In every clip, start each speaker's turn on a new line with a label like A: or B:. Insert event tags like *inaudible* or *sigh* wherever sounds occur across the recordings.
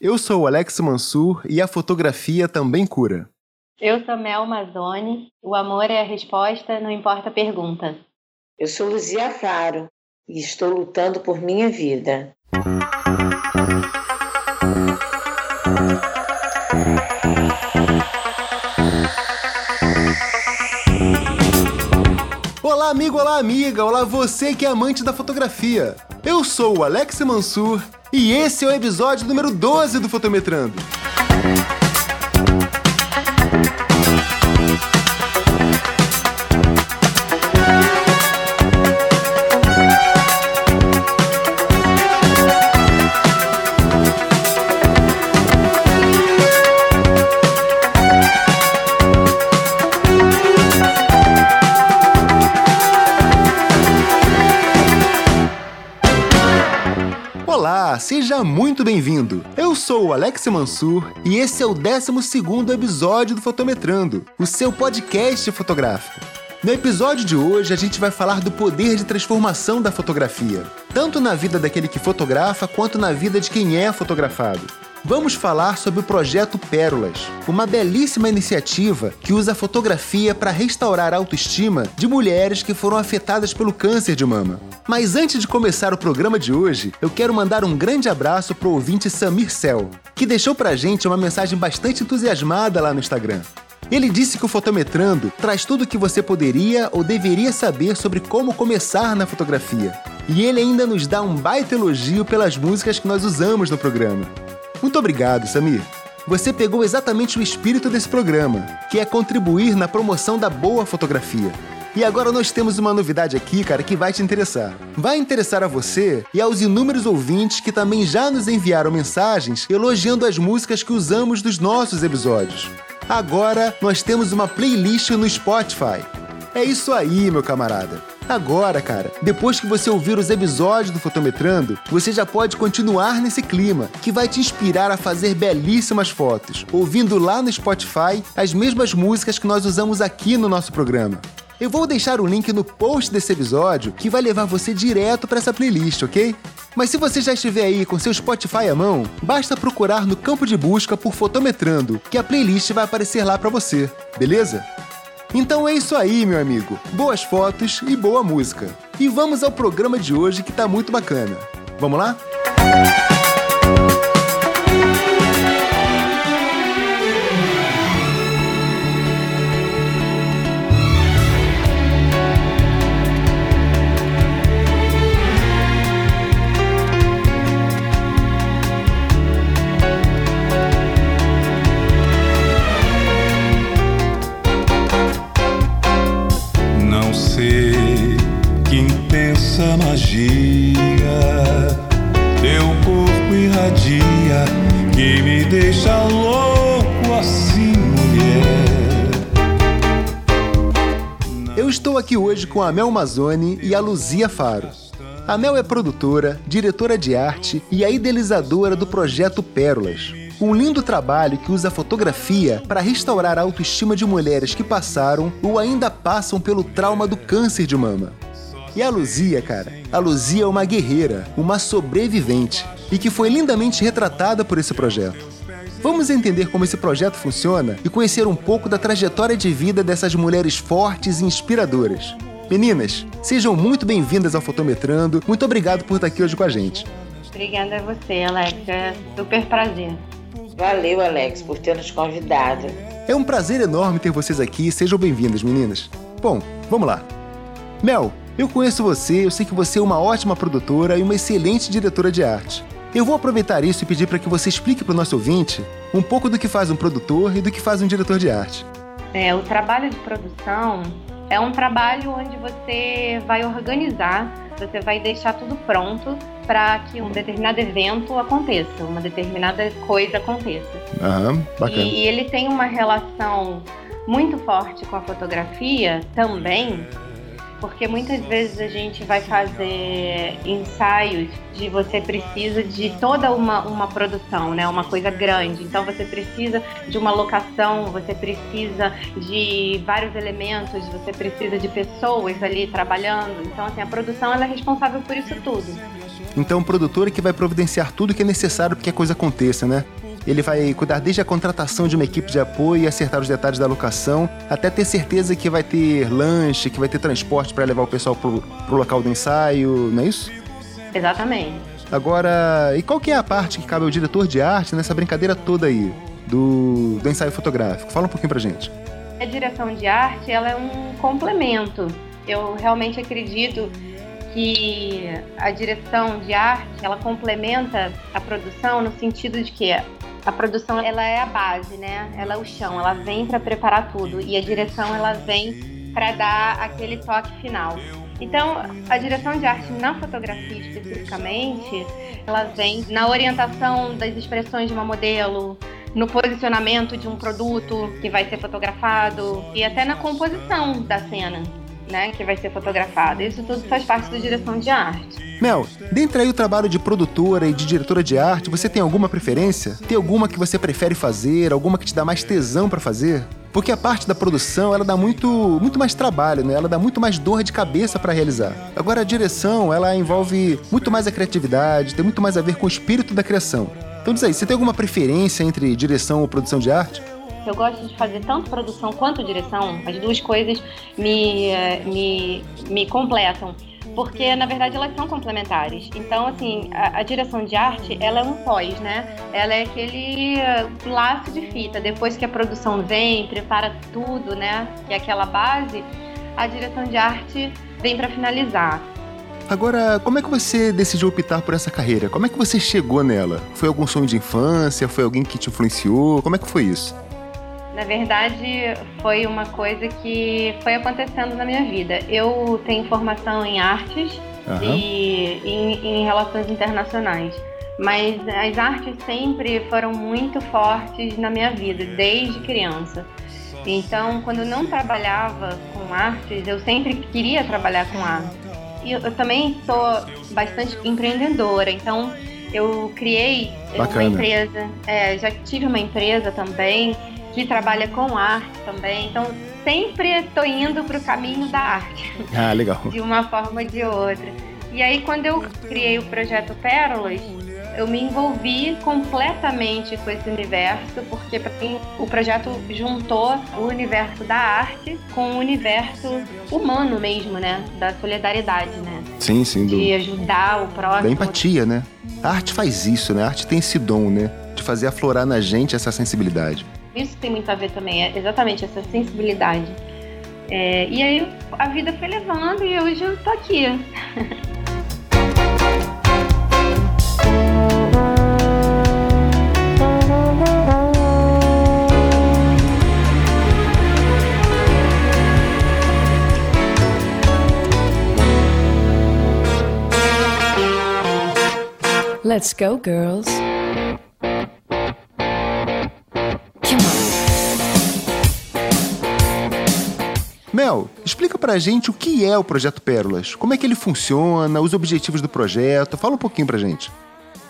A: Eu sou o Alex Mansur e a fotografia também cura.
B: Eu sou Mel Mazzoni. O amor é a resposta, não importa a pergunta.
C: Eu sou Luzia Faro e estou lutando por minha vida.
A: Olá, amigo, olá, amiga, olá, você que é amante da fotografia. Eu sou o Alex Mansur e esse é o episódio número 12 do Fotometrando. Seja muito bem-vindo. Eu sou o Alex Mansur e esse é o 12 episódio do Fotometrando, o seu podcast fotográfico. No episódio de hoje, a gente vai falar do poder de transformação da fotografia, tanto na vida daquele que fotografa quanto na vida de quem é fotografado vamos falar sobre o projeto Pérolas, uma belíssima iniciativa que usa fotografia para restaurar a autoestima de mulheres que foram afetadas pelo câncer de mama. Mas antes de começar o programa de hoje, eu quero mandar um grande abraço pro ouvinte Samir Cell, que deixou pra gente uma mensagem bastante entusiasmada lá no Instagram. Ele disse que o Fotometrando traz tudo o que você poderia ou deveria saber sobre como começar na fotografia. E ele ainda nos dá um baita elogio pelas músicas que nós usamos no programa. Muito obrigado, Samir. Você pegou exatamente o espírito desse programa, que é contribuir na promoção da boa fotografia. E agora nós temos uma novidade aqui, cara, que vai te interessar. Vai interessar a você e aos inúmeros ouvintes que também já nos enviaram mensagens elogiando as músicas que usamos nos nossos episódios. Agora nós temos uma playlist no Spotify. É isso aí, meu camarada. Agora, cara, depois que você ouvir os episódios do Fotometrando, você já pode continuar nesse clima, que vai te inspirar a fazer belíssimas fotos, ouvindo lá no Spotify as mesmas músicas que nós usamos aqui no nosso programa. Eu vou deixar o link no post desse episódio que vai levar você direto para essa playlist, ok? Mas se você já estiver aí com seu Spotify à mão, basta procurar no campo de busca por Fotometrando, que a playlist vai aparecer lá para você, beleza? Então é isso aí, meu amigo. Boas fotos e boa música. E vamos ao programa de hoje que tá muito bacana. Vamos lá? Música aqui hoje com a Mel Mazzoni e a Luzia Faro. A Mel é produtora, diretora de arte e a idealizadora do projeto Pérolas, um lindo trabalho que usa fotografia para restaurar a autoestima de mulheres que passaram ou ainda passam pelo trauma do câncer de mama. E a Luzia, cara, a Luzia é uma guerreira, uma sobrevivente e que foi lindamente retratada por esse projeto. Vamos entender como esse projeto funciona e conhecer um pouco da trajetória de vida dessas mulheres fortes e inspiradoras. Meninas, sejam muito bem-vindas ao Fotometrando. Muito obrigado por estar aqui hoje com a gente.
B: Obrigada a você, Alex. É super prazer.
C: Valeu, Alex, por ter nos convidado.
A: É um prazer enorme ter vocês aqui. Sejam bem-vindas, meninas. Bom, vamos lá. Mel, eu conheço você, eu sei que você é uma ótima produtora e uma excelente diretora de arte. Eu vou aproveitar isso e pedir para que você explique para o nosso ouvinte um pouco do que faz um produtor e do que faz um diretor de arte.
B: É, o trabalho de produção é um trabalho onde você vai organizar, você vai deixar tudo pronto para que um determinado evento aconteça, uma determinada coisa aconteça.
A: Aham, bacana.
B: E, e ele tem uma relação muito forte com a fotografia também, porque muitas vezes a gente vai fazer ensaios de você precisa de toda uma, uma produção, né? Uma coisa grande. Então você precisa de uma locação, você precisa de vários elementos, você precisa de pessoas ali trabalhando. Então assim, a produção ela é responsável por isso tudo.
A: Então o produtor é que vai providenciar tudo que é necessário para que a coisa aconteça, né? Ele vai cuidar desde a contratação de uma equipe de apoio e acertar os detalhes da locação, até ter certeza que vai ter lanche, que vai ter transporte para levar o pessoal pro, pro local do ensaio, não é isso?
B: Exatamente.
A: Agora, e qual que é a parte que cabe ao diretor de arte nessa brincadeira toda aí do, do ensaio fotográfico? Fala um pouquinho pra gente.
B: A direção de arte, ela é um complemento. Eu realmente acredito que a direção de arte, ela complementa a produção no sentido de que a produção ela é a base, né? Ela é o chão, ela vem para preparar tudo e a direção ela vem para dar aquele toque final. Então, a direção de arte na fotografia especificamente, ela vem na orientação das expressões de uma modelo, no posicionamento de um produto que vai ser fotografado e até na composição da cena né, que vai ser fotografada. Isso tudo faz parte da direção de arte.
A: Mel, dentre aí o trabalho de produtora e de diretora de arte, você tem alguma preferência? Tem alguma que você prefere fazer? Alguma que te dá mais tesão para fazer? Porque a parte da produção, ela dá muito, muito mais trabalho, né? Ela dá muito mais dor de cabeça para realizar. Agora a direção, ela envolve muito mais a criatividade, tem muito mais a ver com o espírito da criação. Então diz aí, você tem alguma preferência entre direção ou produção de arte?
B: Eu gosto de fazer tanto produção quanto direção. As duas coisas me, eh, me, me completam. Porque, na verdade, elas são complementares. Então, assim, a, a, direção de arte, ela é um pós, né? Ela é aquele eh, laço de fita. Depois que a produção vem, prepara tudo, né? Que é aquela base, a direção de arte vem para finalizar.
A: Agora, como é que você decidiu optar por essa carreira? Como é que você chegou nela? Foi algum sonho de infância? Foi alguém que te influenciou? Como é que foi isso?
B: Na verdade, foi uma coisa que foi acontecendo na minha vida. Eu tenho formação em artes uhum. e em, em relações internacionais. Mas as artes sempre foram muito fortes na minha vida, desde criança. Então, quando eu não trabalhava com artes, eu sempre queria trabalhar com arte. E eu, eu também sou bastante empreendedora, então eu criei
A: Bacana.
B: uma empresa, é, já tive uma empresa também que trabalha com arte também. Então, sempre estou indo para o caminho da arte.
A: Ah, legal.
B: De uma forma ou de outra. E aí, quando eu criei o projeto Pérolas, eu me envolvi completamente com esse universo, porque para mim o projeto juntou o universo da arte com o universo humano mesmo, né? Da solidariedade, né?
A: Sim, sim.
B: De ajudar o próximo.
A: Da empatia, né? A arte faz isso, né? A arte tem esse dom, né? De fazer aflorar na gente essa sensibilidade.
B: Isso tem muito a ver também, é exatamente essa sensibilidade. É, e aí a vida foi levando e hoje eu tô aqui.
A: Let's go, girls. Mel, explica pra gente o que é o Projeto Pérolas, como é que ele funciona, os objetivos do projeto, fala um pouquinho pra gente.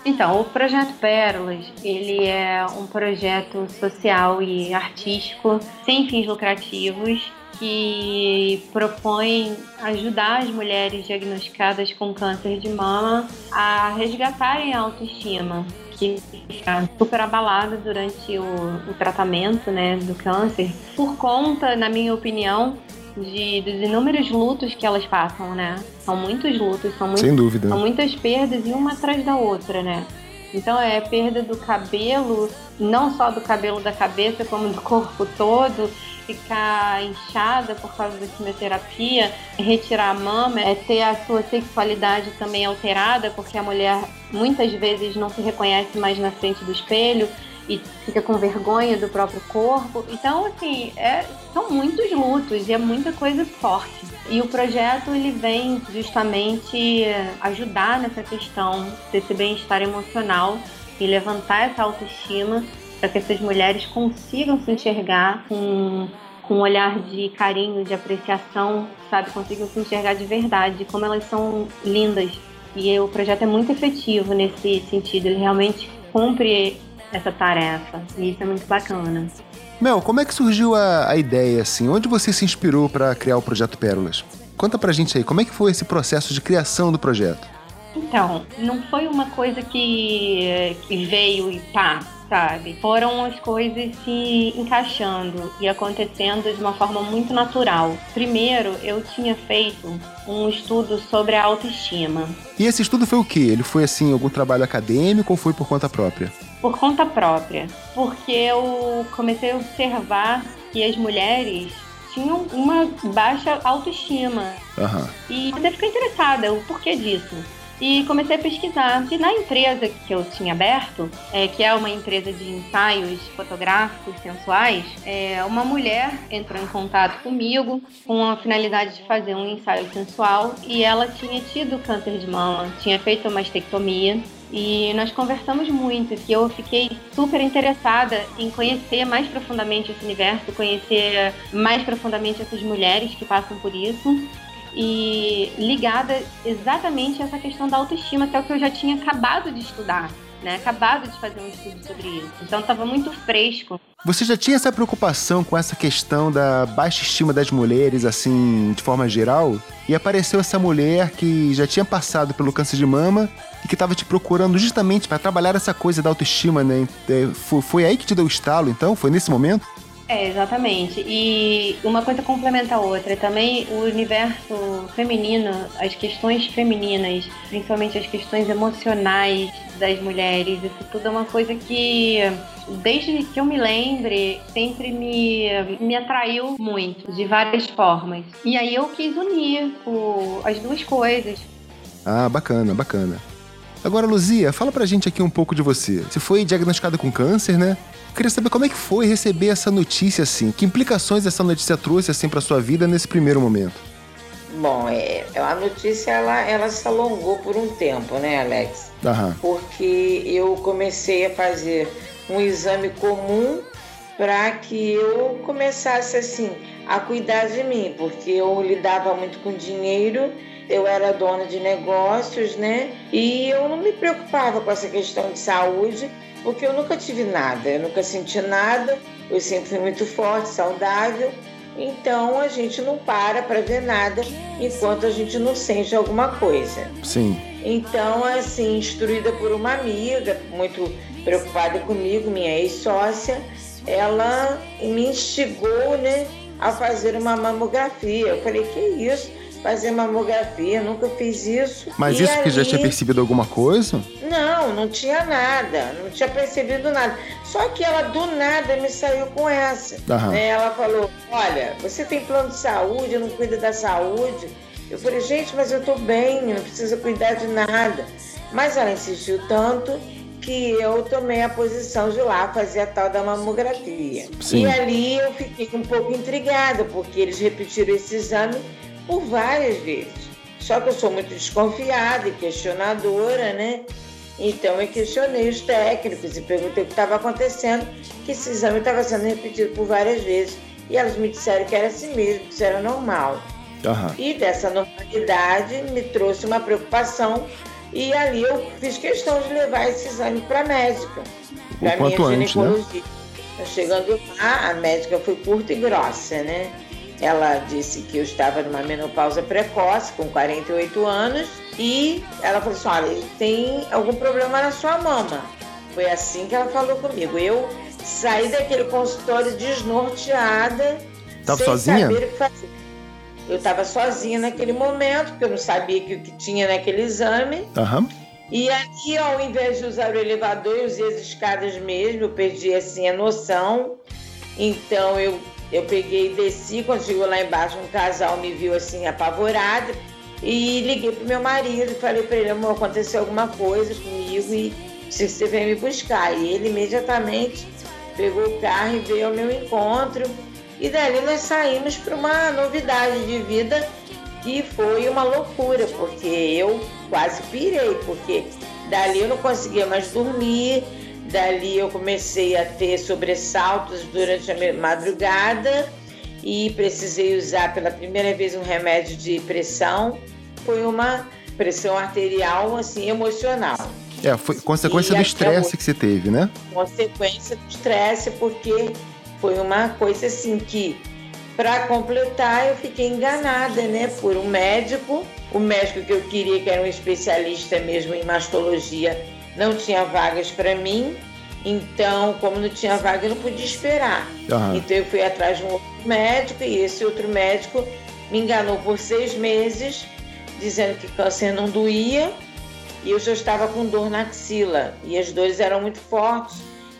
B: Então, o Projeto Pérolas, ele é um projeto social e artístico sem fins lucrativos que propõe ajudar as mulheres diagnosticadas com câncer de mama a resgatarem a autoestima, que fica super abalada durante o, o tratamento né, do câncer, por conta, na minha opinião, de, dos inúmeros lutos que elas passam, né? São muitos lutos, são,
A: Sem dúvida.
B: são muitas perdas e uma atrás da outra, né? Então é perda do cabelo, não só do cabelo da cabeça, como do *laughs* corpo todo, ficar inchada por causa da quimioterapia, retirar a mama, é ter a sua sexualidade também alterada, porque a mulher muitas vezes não se reconhece mais na frente do espelho e fica com vergonha do próprio corpo. Então, assim, é, são muitos lutos e é muita coisa forte. E o projeto ele vem justamente ajudar nessa questão desse bem-estar emocional e levantar essa autoestima para que essas mulheres consigam se enxergar com, com um olhar de carinho, de apreciação, sabe? Consigam se enxergar de verdade, como elas são lindas. E o projeto é muito efetivo nesse sentido, ele realmente cumpre essa tarefa. E isso é muito bacana.
A: Mel, como é que surgiu a, a ideia, assim? Onde você se inspirou para criar o Projeto Pérolas? Conta pra gente aí, como é que foi esse processo de criação do projeto?
B: Então, não foi uma coisa que, que veio e pá, sabe? Foram as coisas se encaixando e acontecendo de uma forma muito natural. Primeiro, eu tinha feito um estudo sobre a autoestima.
A: E esse estudo foi o quê? Ele foi assim, algum trabalho acadêmico ou foi por conta própria?
B: Por conta própria, porque eu comecei a observar que as mulheres tinham uma baixa autoestima.
A: Uhum.
B: E você fica interessada, o porquê disso? e comecei a pesquisar. E na empresa que eu tinha aberto, é, que é uma empresa de ensaios fotográficos sensuais, é, uma mulher entrou em contato comigo com a finalidade de fazer um ensaio sensual e ela tinha tido câncer de mama, tinha feito uma mastectomia e nós conversamos muito e eu fiquei super interessada em conhecer mais profundamente esse universo, conhecer mais profundamente essas mulheres que passam por isso e ligada exatamente a essa questão da autoestima, que é o que eu já tinha acabado de estudar. Né, acabado de fazer um estudo sobre isso. Então estava muito fresco.
A: Você já tinha essa preocupação com essa questão da baixa estima das mulheres, assim, de forma geral? E apareceu essa mulher que já tinha passado pelo câncer de mama e que estava te procurando justamente para trabalhar essa coisa da autoestima, né? É, foi aí que te deu o estalo, então? Foi nesse momento?
B: É, exatamente. E uma coisa complementa a outra. Também o universo feminino, as questões femininas, principalmente as questões emocionais das mulheres, isso tudo é uma coisa que, desde que eu me lembre, sempre me, me atraiu muito, de várias formas. E aí eu quis unir o, as duas coisas.
A: Ah, bacana, bacana. Agora, Luzia, fala pra gente aqui um pouco de você. Você foi diagnosticada com câncer, né? queria saber como é que foi receber essa notícia assim. Que implicações essa notícia trouxe assim para sua vida nesse primeiro momento?
C: Bom, é, a notícia ela, ela se alongou por um tempo, né, Alex?
A: Aham.
C: Porque eu comecei a fazer um exame comum para que eu começasse assim a cuidar de mim, porque eu lidava muito com dinheiro, eu era dona de negócios, né? E eu não me preocupava com essa questão de saúde, porque eu nunca tive nada, eu nunca senti nada, eu sempre fui muito forte, saudável. Então a gente não para para ver nada enquanto a gente não sente alguma coisa.
A: Sim.
C: Então, assim, instruída por uma amiga, muito preocupada comigo, minha ex-sócia, ela me instigou, né, a fazer uma mamografia. Eu falei, que isso? Fazer mamografia, nunca fiz isso.
A: Mas e isso porque já tinha percebido alguma coisa?
C: Não, não tinha nada, não tinha percebido nada. Só que ela do nada me saiu com essa. Né? Ela falou: Olha, você tem plano de saúde, não cuida da saúde. Eu falei, gente, mas eu tô bem, não precisa cuidar de nada. Mas ela insistiu tanto que eu tomei a posição de lá fazer a tal da mamografia. Sim. E ali eu fiquei um pouco intrigada, porque eles repetiram esse exame por várias vezes. Só que eu sou muito desconfiada e questionadora, né? Então eu questionei os técnicos e perguntei o que estava acontecendo, que esse exame estava sendo repetido por várias vezes. E elas me disseram que era assim mesmo, que isso era normal.
A: Uhum.
C: E dessa normalidade me trouxe uma preocupação e ali eu fiz questão de levar esse exame para a médica,
A: para minha ginecologia. Antes,
C: né? Chegando lá, a médica foi curta e grossa, né? Ela disse que eu estava numa menopausa precoce, com 48 anos, e ela falou assim: olha, tem algum problema na sua mama. Foi assim que ela falou comigo. Eu saí daquele consultório desnorteada,
A: tava
C: sem
A: sozinha?
C: saber o que fazer. Eu estava sozinha naquele momento, porque eu não sabia que o que tinha naquele exame.
A: Uhum.
C: E aí, ao invés de usar o elevador, eu usei as escadas mesmo, eu perdi assim a noção. Então eu eu peguei e desci, quando chegou lá embaixo, um casal me viu assim, apavorado, e liguei pro meu marido e falei para ele, amor, aconteceu alguma coisa comigo e se você vem me buscar. E ele imediatamente pegou o carro e veio ao meu encontro. E dali nós saímos para uma novidade de vida que foi uma loucura, porque eu quase pirei, porque dali eu não conseguia mais dormir, Dali eu comecei a ter sobressaltos durante a madrugada e precisei usar pela primeira vez um remédio de pressão. Foi uma pressão arterial assim emocional.
A: É, foi consequência e do estresse que você teve, né?
C: Consequência do estresse, porque foi uma coisa assim que, para completar, eu fiquei enganada, né, por um médico, O médico que eu queria, que era um especialista mesmo em mastologia, não tinha vagas para mim. Então, como não tinha vaga, eu não podia esperar. Uhum. Então, eu fui atrás de um outro médico e esse outro médico me enganou por seis meses, dizendo que câncer não doía e eu já estava com dor na axila e as dores eram muito fortes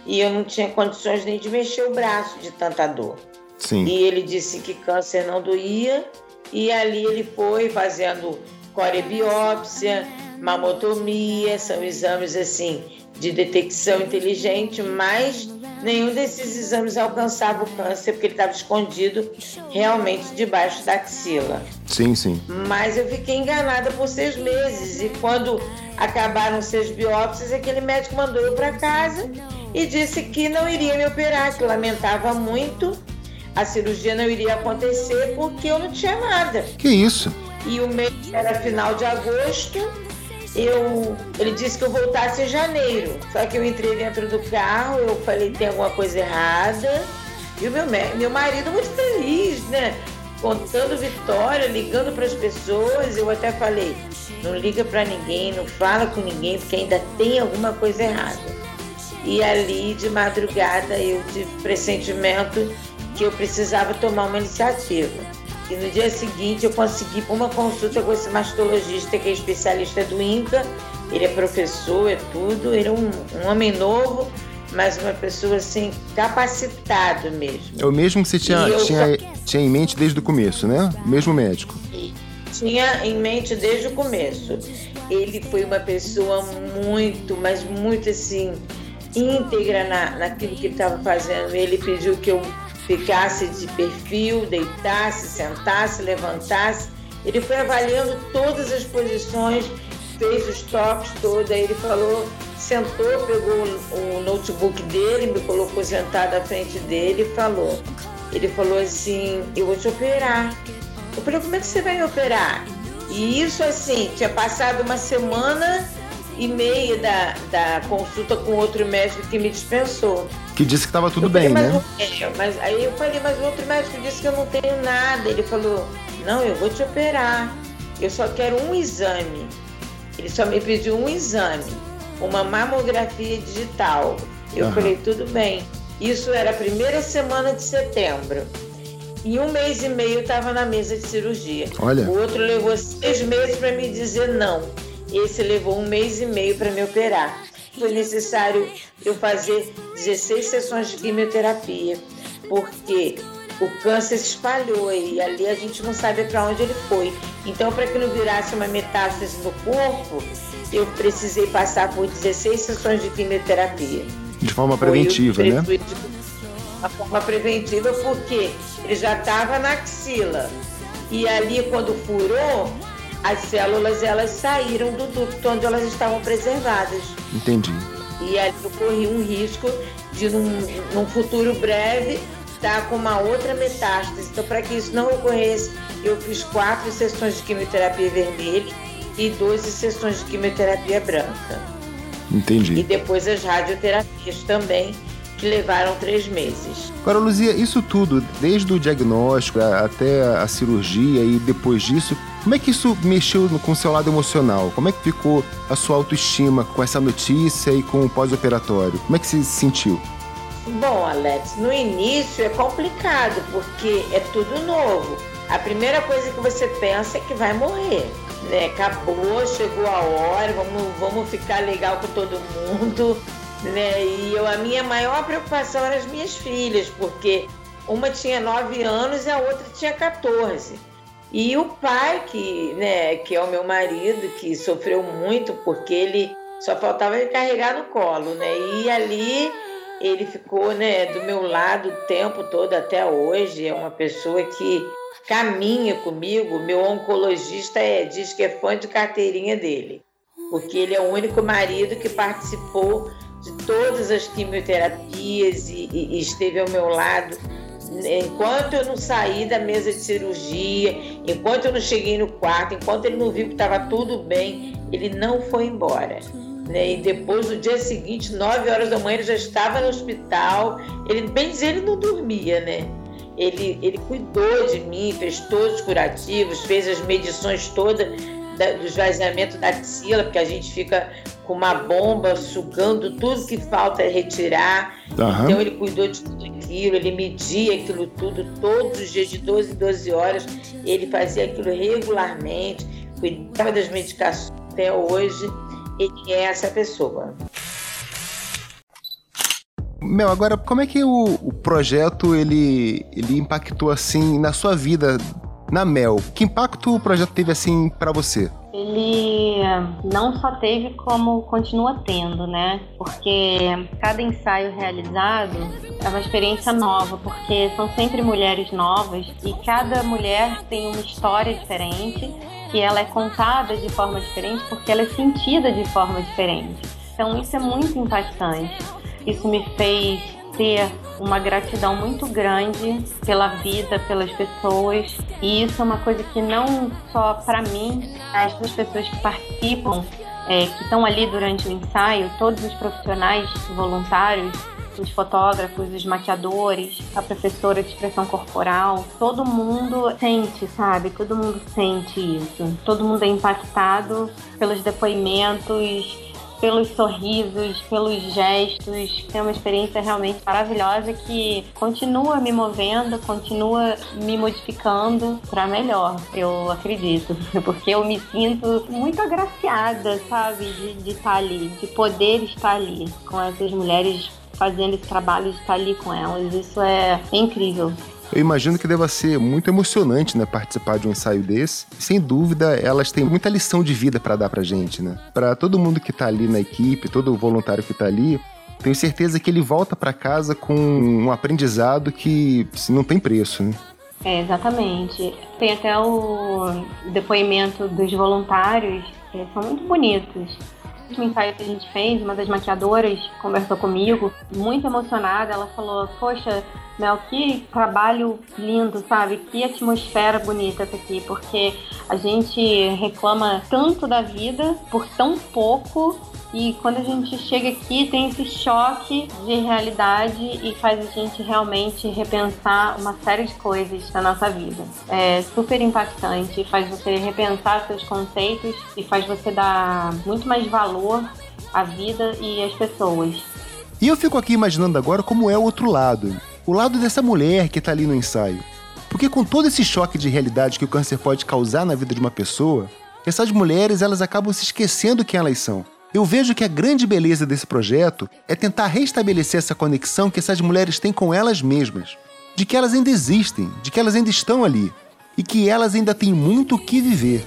C: e eu não tinha condições nem de mexer o braço de tanta dor. Sim. E ele disse que câncer não doía e ali ele foi fazendo corebiópsia, mamotomia, são exames assim de detecção inteligente, mas nenhum desses exames alcançava o câncer porque ele estava escondido realmente debaixo da axila.
A: Sim, sim.
C: Mas eu fiquei enganada por seis meses e quando acabaram seis biópsias, aquele médico mandou eu para casa e disse que não iria me operar, que lamentava muito, a cirurgia não iria acontecer porque eu não tinha nada.
A: Que isso?
C: E o mês era final de agosto eu, ele disse que eu voltasse em janeiro. Só que eu entrei dentro do carro, eu falei tem alguma coisa errada. E o meu, meu marido muito feliz, né? Contando vitória, ligando para as pessoas. Eu até falei, não liga para ninguém, não fala com ninguém, porque ainda tem alguma coisa errada. E ali, de madrugada, eu tive pressentimento que eu precisava tomar uma iniciativa. E no dia seguinte eu consegui uma consulta com esse mastologista que é especialista do INCA. Ele é professor, é tudo. Ele é um, um homem novo, mas uma pessoa assim, capacitado mesmo.
A: É o mesmo que você tinha, tinha, tinha em mente desde o começo, né? O mesmo médico.
C: Tinha em mente desde o começo. Ele foi uma pessoa muito, mas muito assim, íntegra na, naquilo que ele estava fazendo. Ele pediu que eu ficasse de perfil, deitasse, sentasse, levantasse. Ele foi avaliando todas as posições, fez os toques todos, aí ele falou, sentou, pegou o notebook dele, me colocou sentado à frente dele e falou. Ele falou assim, eu vou te operar. Eu falei, como é que você vai me operar? E isso assim, tinha passado uma semana e meia da, da consulta com outro médico que me dispensou.
A: Que disse que estava tudo bem,
C: né?
A: é,
C: mas aí eu falei, mas o outro médico disse que eu não tenho nada. Ele falou, não, eu vou te operar. Eu só quero um exame. Ele só me pediu um exame, uma mamografia digital. Eu uhum. falei, tudo bem. Isso era a primeira semana de setembro. Em um mês e meio eu estava na mesa de cirurgia.
A: Olha.
C: O outro levou seis meses para me dizer não. Esse levou um mês e meio para me operar foi necessário eu fazer 16 sessões de quimioterapia, porque o câncer se espalhou e ali a gente não sabe para onde ele foi. Então, para que não virasse uma metástase no corpo, eu precisei passar por 16 sessões de quimioterapia.
A: De forma preventiva, né? De
C: forma preventiva, porque ele já estava na axila. E ali, quando furou, as células elas saíram do ducto onde elas estavam preservadas.
A: Entendi.
C: E ali eu corri um risco de, num, num futuro breve, estar com uma outra metástase. Então, para que isso não ocorresse, eu fiz quatro sessões de quimioterapia vermelha e 12 sessões de quimioterapia branca.
A: Entendi.
C: E depois as radioterapias também, que levaram três meses.
A: Agora, Luzia, isso tudo, desde o diagnóstico até a cirurgia e depois disso, como é que isso mexeu com o seu lado emocional? Como é que ficou a sua autoestima com essa notícia e com o pós-operatório? Como é que você se sentiu?
C: Bom, Alex, no início é complicado porque é tudo novo. A primeira coisa que você pensa é que vai morrer. Né? Acabou, chegou a hora, vamos, vamos ficar legal com todo mundo né? E eu, a minha maior preocupação eram as minhas filhas, porque uma tinha 9 anos e a outra tinha 14. E o pai, que, né, que é o meu marido, que sofreu muito porque ele só faltava me carregar no colo, né? E ali ele ficou, né, do meu lado o tempo todo até hoje. É uma pessoa que caminha comigo. Meu oncologista é, diz que é fã de carteirinha dele, porque ele é o único marido que participou de todas as quimioterapias e, e, e esteve ao meu lado enquanto eu não saí da mesa de cirurgia, enquanto eu não cheguei no quarto, enquanto ele não viu que estava tudo bem, ele não foi embora. Né? E depois, no dia seguinte, 9 horas da manhã, ele já estava no hospital. Ele, bem dizer, ele não dormia, né? Ele, ele cuidou de mim, fez todos os curativos, fez as medições todas da, do esvaziamento da axila, porque a gente fica com uma bomba sugando tudo que falta é retirar. Uhum. Então ele cuidou de tudo aquilo, ele media aquilo tudo todos os dias, de 12 em 12 horas. Ele fazia aquilo regularmente, cuidava das medicações até hoje. Ele é essa pessoa.
A: Mel, agora como é que o, o projeto ele, ele impactou assim na sua vida na Mel? Que impacto o projeto teve assim para você?
B: Ele não só teve como continua tendo, né? Porque cada ensaio realizado é uma experiência nova, porque são sempre mulheres novas e cada mulher tem uma história diferente que ela é contada de forma diferente porque ela é sentida de forma diferente. Então isso é muito impactante. Isso me fez ter uma gratidão muito grande pela vida, pelas pessoas. E isso é uma coisa que não só para mim, as duas pessoas que participam, é, que estão ali durante o ensaio, todos os profissionais voluntários, os fotógrafos, os maquiadores, a professora de expressão corporal, todo mundo sente, sabe? Todo mundo sente isso. Todo mundo é impactado pelos depoimentos, pelos sorrisos, pelos gestos. É uma experiência realmente maravilhosa que continua me movendo, continua me modificando para melhor, eu acredito. *laughs* Porque eu me sinto muito agraciada, sabe, de, de estar ali, de poder estar ali com essas mulheres fazendo esse trabalho de estar ali com elas. Isso é incrível.
A: Eu imagino que deva ser muito emocionante, né, participar de um ensaio desse. Sem dúvida, elas têm muita lição de vida para dar pra gente, né? Para todo mundo que tá ali na equipe, todo voluntário que tá ali, tenho certeza que ele volta para casa com um aprendizado que não tem preço, né?
B: É, exatamente. Tem até o depoimento dos voluntários, que são muito bonitos último ensaio que a gente fez, uma das maquiadoras conversou comigo, muito emocionada. Ela falou: Poxa, Mel, que trabalho lindo, sabe? Que atmosfera bonita essa aqui, porque a gente reclama tanto da vida por tão pouco e quando a gente chega aqui tem esse choque de realidade e faz a gente realmente repensar uma série de coisas na nossa vida. É super impactante, faz você repensar seus conceitos e faz você dar muito mais valor à vida e às pessoas.
A: E eu fico aqui imaginando agora como é o outro lado o lado dessa mulher que está ali no ensaio. Porque com todo esse choque de realidade que o câncer pode causar na vida de uma pessoa, essas mulheres elas acabam se esquecendo quem elas são. Eu vejo que a grande beleza desse projeto é tentar restabelecer essa conexão que essas mulheres têm com elas mesmas, de que elas ainda existem, de que elas ainda estão ali e que elas ainda têm muito o que viver.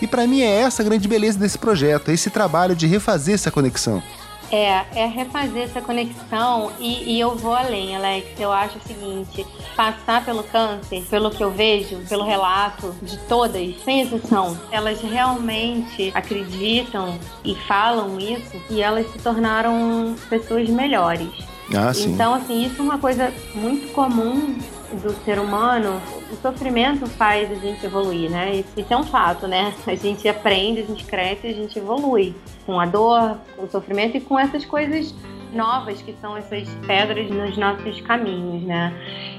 A: E para mim é essa a grande beleza desse projeto, é esse trabalho de refazer essa conexão.
B: É, é refazer essa conexão e, e, eu vou além, Alex. Eu acho o seguinte: passar pelo câncer, pelo que eu vejo, pelo relato de todas, sem exceção, elas realmente acreditam e falam isso e elas se tornaram pessoas melhores.
A: Ah,
B: então, assim, isso é uma coisa muito comum do ser humano, o sofrimento faz a gente evoluir, né? Isso, é um fato, né? A gente aprende, a gente cresce, a gente evolui com a dor, com o sofrimento e com essas coisas novas que são essas pedras nos nossos caminhos, né?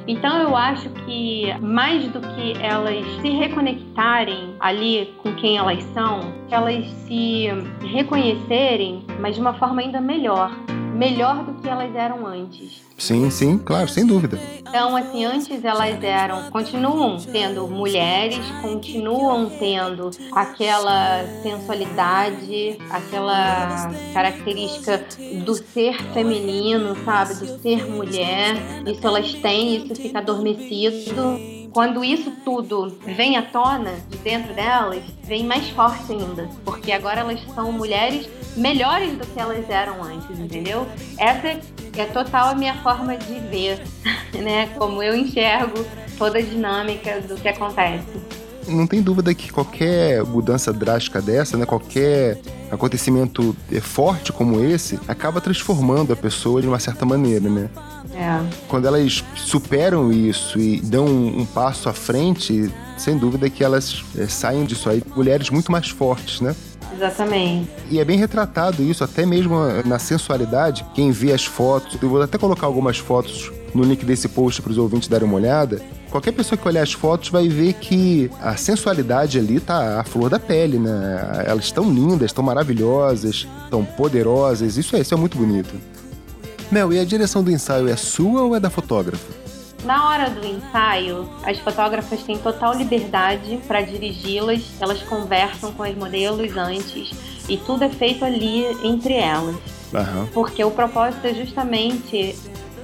B: Então eu acho que mais do que elas se reconectarem ali com quem elas são, elas se reconhecerem, mas de uma forma ainda melhor, melhor do que elas eram antes.
A: Sim, sim, claro, sem dúvida.
B: Então, assim, antes elas eram, continuam sendo mulheres, continuam tendo aquela sensualidade, aquela característica do ser feminino, sabe? Do ser mulher. Isso elas têm, isso fica adormecido quando isso tudo vem à tona de dentro delas, vem mais forte ainda. Porque agora elas são mulheres melhores do que elas eram antes, entendeu? Essa é total a minha forma de ver, *laughs* né? Como eu enxergo toda a dinâmica do que acontece.
A: Não tem dúvida que qualquer mudança drástica dessa, né, qualquer acontecimento forte como esse, acaba transformando a pessoa de uma certa maneira, né?
B: É.
A: Quando elas superam isso e dão um, um passo à frente, sem dúvida que elas é, saem disso aí mulheres muito mais fortes, né?
B: Exatamente.
A: E é bem retratado isso, até mesmo na sensualidade. Quem vê as fotos, eu vou até colocar algumas fotos no link desse post para os ouvintes darem uma olhada. qualquer pessoa que olhar as fotos vai ver que a sensualidade ali tá à flor da pele, né? Elas estão lindas, estão maravilhosas, estão poderosas. Isso é, isso é muito bonito. Mel, e a direção do ensaio é sua ou é da fotógrafa?
B: Na hora do ensaio, as fotógrafas têm total liberdade para dirigi-las, elas conversam com os modelos antes e tudo é feito ali entre elas. Uhum. Porque o propósito é justamente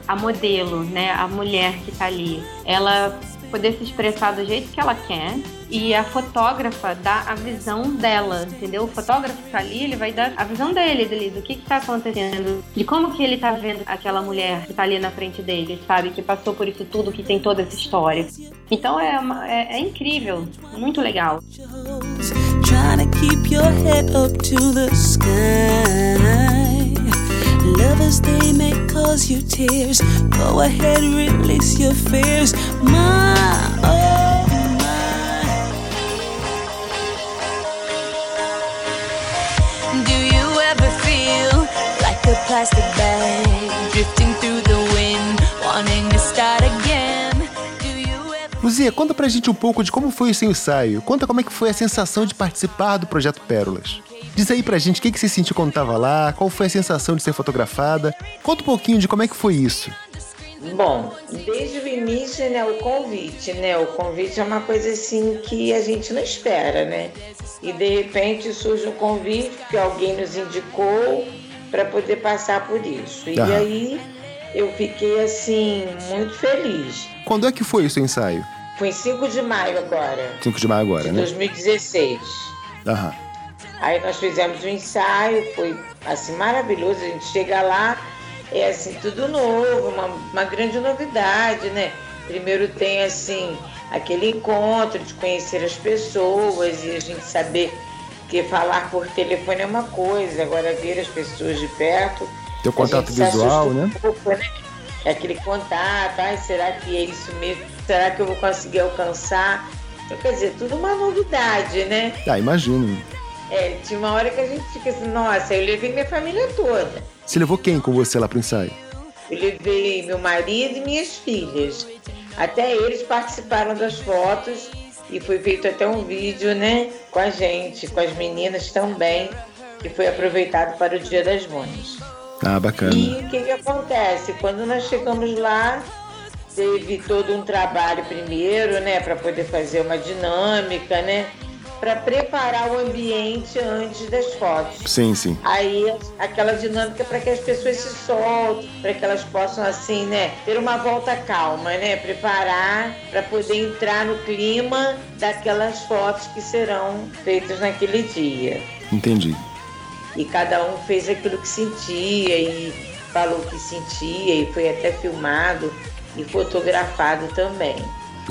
B: a modelo, né, a mulher que está ali, ela poder se expressar do jeito que ela quer e a fotógrafa dá a visão dela, entendeu? O fotógrafo tá ali, ele vai dar a visão dele, dele do que que tá acontecendo, de como que ele tá vendo aquela mulher que tá ali na frente dele, sabe? Que passou por isso tudo, que tem toda essa história. Então é, uma, é, é incrível, muito legal. Trying to keep your head up to the sky. Lovers, they may cause you tears. Go ahead, release your fears. My, oh my. Do you ever feel like a plastic bag drifting through the wind, wanting to start again? Luzia, conta pra gente um pouco de como foi o seu ensaio. Conta como é que foi a sensação de participar do Projeto Pérolas. Diz aí pra gente o que, que você sentiu quando tava lá, qual foi a sensação de ser fotografada. Conta um pouquinho de como é que foi isso.
C: Bom, desde o início, né, o convite, né? O convite é uma coisa assim que a gente não espera, né? E de repente surge um convite que alguém nos indicou para poder passar por isso. E aí eu fiquei assim muito feliz.
A: Quando é que foi o seu ensaio?
C: Foi em 5 de maio agora.
A: 5 de maio agora, de
C: né? 2016.
A: Aham.
C: Aí nós fizemos um ensaio, foi assim maravilhoso. A gente chega lá, é assim, tudo novo, uma, uma grande novidade, né? Primeiro tem assim aquele encontro de conhecer as pessoas e a gente saber que falar por telefone é uma coisa, agora ver as pessoas de perto.
A: Teu contato visual, né?
C: Um pouco, né? É aquele contato, ai, será que é isso mesmo? Será que eu vou conseguir alcançar? Então, quer dizer, tudo uma novidade, né?
A: Ah, imagino.
C: É, tinha uma hora que a gente fica assim, nossa, eu levei minha família toda.
A: Você levou quem com você lá pro ensaio?
C: Eu levei meu marido e minhas filhas. Até eles participaram das fotos e foi feito até um vídeo, né, com a gente, com as meninas também, que foi aproveitado para o Dia das Mães.
A: Ah, bacana.
C: E o que, que acontece? Quando nós chegamos lá, teve todo um trabalho primeiro, né, para poder fazer uma dinâmica, né? Para preparar o ambiente antes das fotos.
A: Sim, sim.
C: Aí aquela dinâmica para que as pessoas se soltem, para que elas possam assim, né, ter uma volta calma, né, preparar para poder entrar no clima daquelas fotos que serão feitas naquele dia.
A: Entendi.
C: E cada um fez aquilo que sentia e falou que sentia e foi até filmado e fotografado também.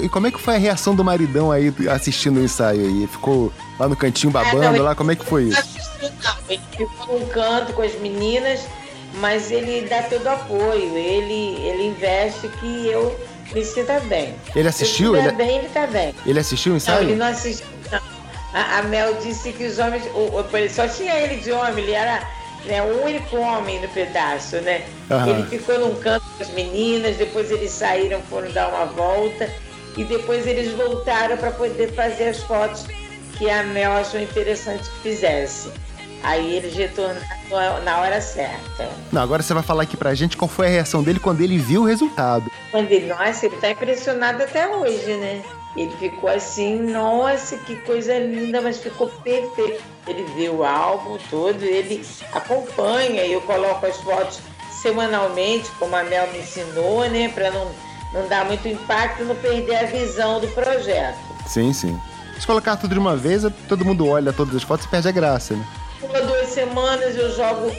A: E como é que foi a reação do maridão aí assistindo o ensaio aí? Ficou lá no cantinho babando é, não, lá? Como é que foi isso?
C: Não, ele ficou no canto com as meninas, mas ele dá todo apoio. Ele, ele investe que eu me sinta bem.
A: Ele assistiu? Se
C: ele bem, ele tá bem.
A: Ele assistiu o ensaio?
C: Não, ele não assistiu, não. A, a Mel disse que os homens. O, o, só tinha ele de homem, ele era né, o único homem no pedaço, né? Uhum. Ele ficou num canto com as meninas, depois eles saíram, foram dar uma volta e depois eles voltaram para poder fazer as fotos que a Mel achou interessante que fizesse. Aí eles retornaram na hora certa.
A: Não, agora você vai falar aqui pra gente qual foi a reação dele quando ele viu o resultado.
C: Quando ele, nossa, ele tá impressionado até hoje, né? Ele ficou assim, nossa, que coisa linda, mas ficou perfeito. Ele vê o álbum todo, ele acompanha, eu coloco as fotos semanalmente, como a Mel me ensinou, né? Pra não não dá muito impacto não perder a visão do projeto.
A: Sim, sim. Se colocar tudo de uma vez, todo mundo olha todas as fotos e perde a graça, né?
C: Uma, duas semanas eu jogo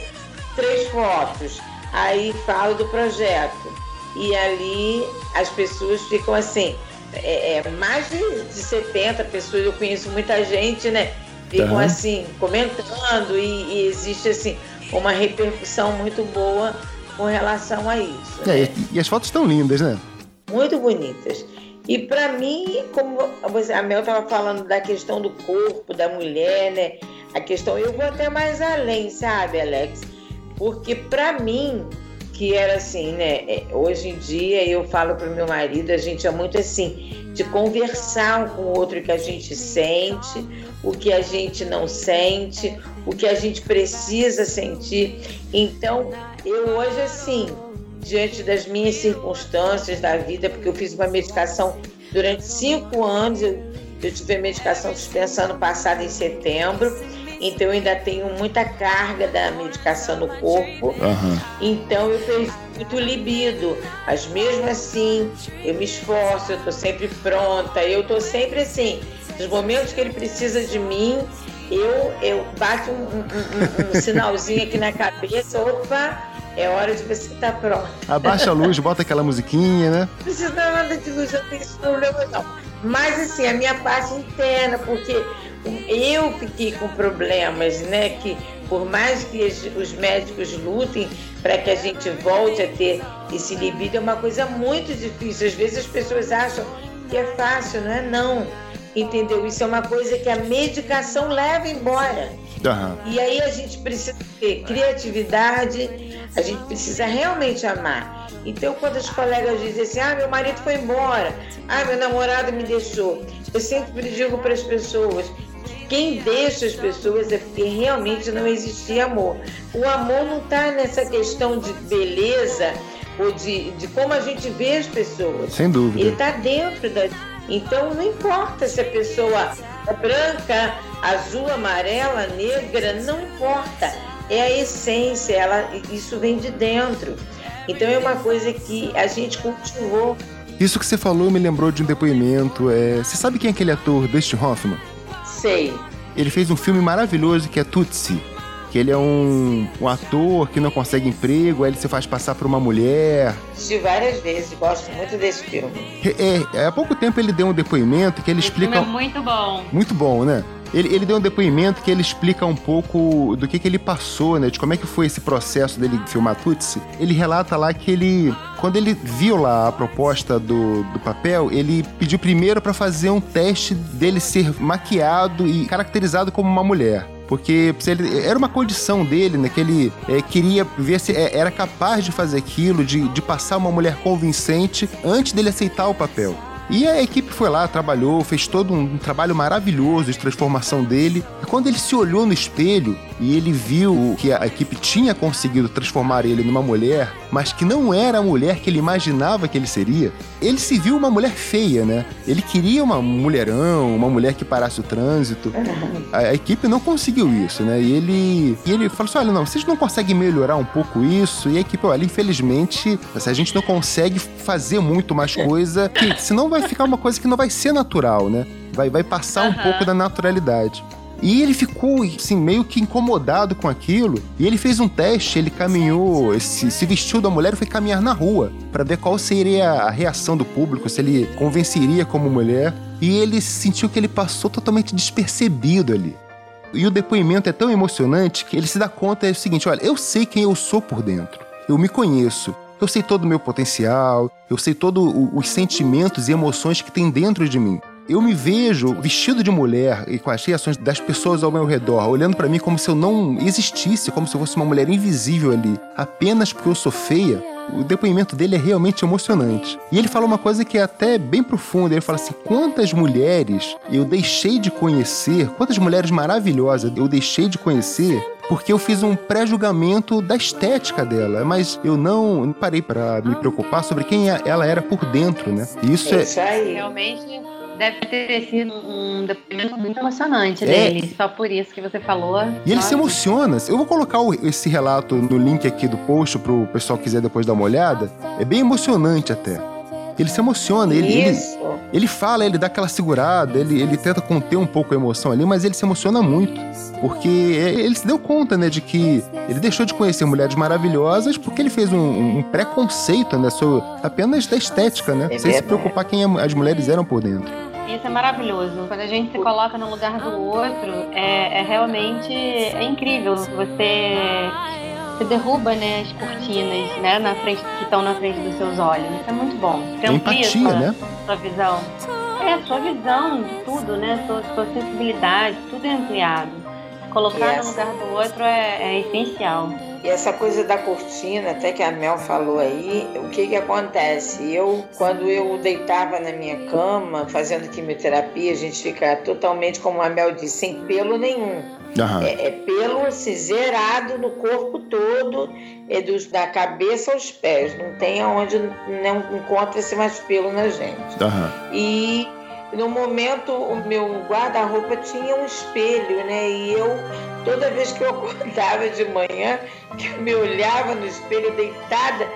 C: três fotos, aí falo do projeto. E ali as pessoas ficam assim, é, é mais de, de 70 pessoas, eu conheço muita gente, né? Ficam uhum. assim, comentando e, e existe assim uma repercussão muito boa com relação a isso.
A: É, né? e, e as fotos estão lindas, né?
C: Muito bonitas. E para mim, como a Mel estava falando da questão do corpo da mulher, né? A questão, eu vou até mais além, sabe, Alex? Porque para mim, que era assim, né? É, hoje em dia eu falo para o meu marido, a gente é muito assim, de conversar com o outro que a gente sente, o que a gente não sente, o que a gente precisa sentir. Então, eu hoje, assim, diante das minhas circunstâncias da vida, porque eu fiz uma medicação durante cinco anos, eu, eu tive a medicação suspensa ano passado em setembro então eu ainda tenho muita carga da medicação no corpo. Uhum. Então eu perdi muito libido. Mas mesmo assim, eu me esforço, eu tô sempre pronta, eu tô sempre assim. Nos momentos que ele precisa de mim, eu, eu bato um, um, um, um sinalzinho aqui na cabeça, opa, é hora de você estar tá pronto.
A: Abaixa a luz, bota aquela musiquinha, né?
C: Não precisa nada de luz, eu tenho esse problema não. Mas assim, a minha parte interna, porque eu fiquei com problemas, né? Que por mais que os médicos lutem para que a gente volte a ter esse libido, é uma coisa muito difícil. Às vezes as pessoas acham que é fácil, não é? Não. Entendeu? Isso é uma coisa que a medicação leva embora. Uhum. E aí a gente precisa ter criatividade, a gente precisa realmente amar. Então, quando os colegas dizem assim, ah, meu marido foi embora, ah, meu namorado me deixou, eu sempre digo para as pessoas, quem deixa as pessoas é porque realmente não existia amor. O amor não está nessa questão de beleza ou de, de como a gente vê as pessoas.
A: Sem dúvida.
C: Ele está dentro da. Então não importa se a pessoa é branca, azul, amarela, negra, não importa. É a essência, ela, isso vem de dentro. Então é uma coisa que a gente cultivou.
A: Isso que você falou me lembrou de um depoimento. É... Você sabe quem é aquele ator, Dustin Hoffman?
C: Sei.
A: Ele fez um filme maravilhoso que é Tutsi. Que ele é um, um ator que não consegue emprego, aí ele se faz passar por uma mulher.
C: Assisti várias vezes, gosto muito desse filme.
A: É, é, há pouco tempo ele deu um depoimento que ele Esse explica.
B: Filme é muito bom.
A: Muito bom, né? Ele, ele, deu um depoimento que ele explica um pouco do que, que ele passou, né? De como é que foi esse processo dele filmar Tutsi. Ele relata lá que ele, quando ele viu lá a proposta do, do papel, ele pediu primeiro para fazer um teste dele ser maquiado e caracterizado como uma mulher porque ele, era uma condição dele, né? Que ele é, queria ver se é, era capaz de fazer aquilo, de, de passar uma mulher convincente antes dele aceitar o papel. E a equipe foi lá, trabalhou, fez todo um trabalho maravilhoso de transformação dele. E quando ele se olhou no espelho e ele viu que a equipe tinha conseguido transformar ele numa mulher, mas que não era a mulher que ele imaginava que ele seria, ele se viu uma mulher feia, né? Ele queria uma mulherão, uma mulher que parasse o trânsito. A, a equipe não conseguiu isso, né? E ele, e ele falou assim: olha, não, vocês não conseguem melhorar um pouco isso? E a equipe, olha, infelizmente, a gente não consegue fazer muito mais coisa, que senão vai vai ficar uma coisa que não vai ser natural, né? Vai, vai passar uhum. um pouco da naturalidade. E ele ficou, assim, meio que incomodado com aquilo. E ele fez um teste, ele caminhou, se, se vestiu da mulher e foi caminhar na rua para ver qual seria a reação do público, se ele convenceria como mulher. E ele sentiu que ele passou totalmente despercebido ali. E o depoimento é tão emocionante que ele se dá conta é o seguinte: olha, eu sei quem eu sou por dentro. Eu me conheço. Eu sei todo o meu potencial, eu sei todos os sentimentos e emoções que tem dentro de mim. Eu me vejo vestido de mulher e com as reações das pessoas ao meu redor, olhando para mim como se eu não existisse, como se eu fosse uma mulher invisível ali, apenas porque eu sou feia. O depoimento dele é realmente emocionante. E ele fala uma coisa que é até bem profunda. Ele fala assim: quantas mulheres eu deixei de conhecer, quantas mulheres maravilhosas eu deixei de conhecer porque eu fiz um pré-julgamento da estética dela, mas eu não parei para me preocupar sobre quem ela era por dentro, né?
B: Isso é. Isso aí. Realmente deve ter sido um depoimento muito emocionante é. dele. Só por isso que você falou.
A: E ele se emociona. Eu vou colocar esse relato no link aqui do post pro pessoal que quiser depois dar uma olhada. É bem emocionante até. Ele se emociona, ele, ele, ele fala, ele dá aquela segurada, ele, ele tenta conter um pouco a emoção ali, mas ele se emociona muito. Porque ele se deu conta, né, de que ele deixou de conhecer mulheres maravilhosas porque ele fez um, um preconceito, né, sobre, apenas da estética, né, é sem se preocupar quem as mulheres eram por dentro.
B: Isso é maravilhoso. Quando a gente se coloca no lugar do outro, é, é realmente é incrível. Você você derruba né, as cortinas né, na frente, que estão na frente dos seus olhos. Isso é muito bom.
A: Você Empatia, sua,
B: né? sua visão. É, sua visão de tudo, né? Sua, sua sensibilidade, tudo é ampliado. Colocar no lugar do outro é, é essencial.
C: E essa coisa da cortina, até que a Mel falou aí, o que que acontece? Eu, quando eu deitava na minha cama, fazendo quimioterapia, a gente fica totalmente, como a Mel disse, sem pelo nenhum. É, é, pelo assim, zerado no corpo todo, é dos, da cabeça aos pés. Não tem aonde não encontra-se mais pelo na gente. E no momento o meu guarda-roupa tinha um espelho, né? E eu, toda vez que eu acordava de manhã, que eu me olhava no espelho deitada,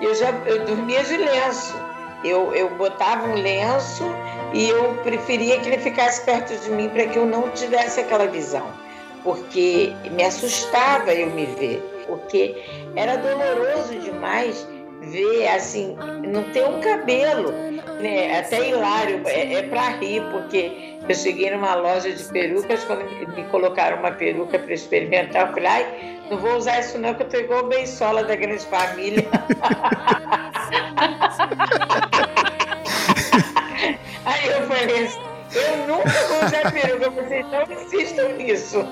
C: eu já eu dormia de lenço. Eu, eu botava um lenço e eu preferia que ele ficasse perto de mim para que eu não tivesse aquela visão, porque me assustava eu me ver, porque era doloroso demais ver assim, não ter um cabelo né, até hilário, é, é para rir, porque eu cheguei numa loja de perucas, quando me colocaram uma peruca para experimentar, eu falei, ai, não vou usar isso não, que eu tô igual Bensola da Grande Família. *laughs* Aí eu falei assim, eu nunca vou usar peruca, vocês não insistam nisso.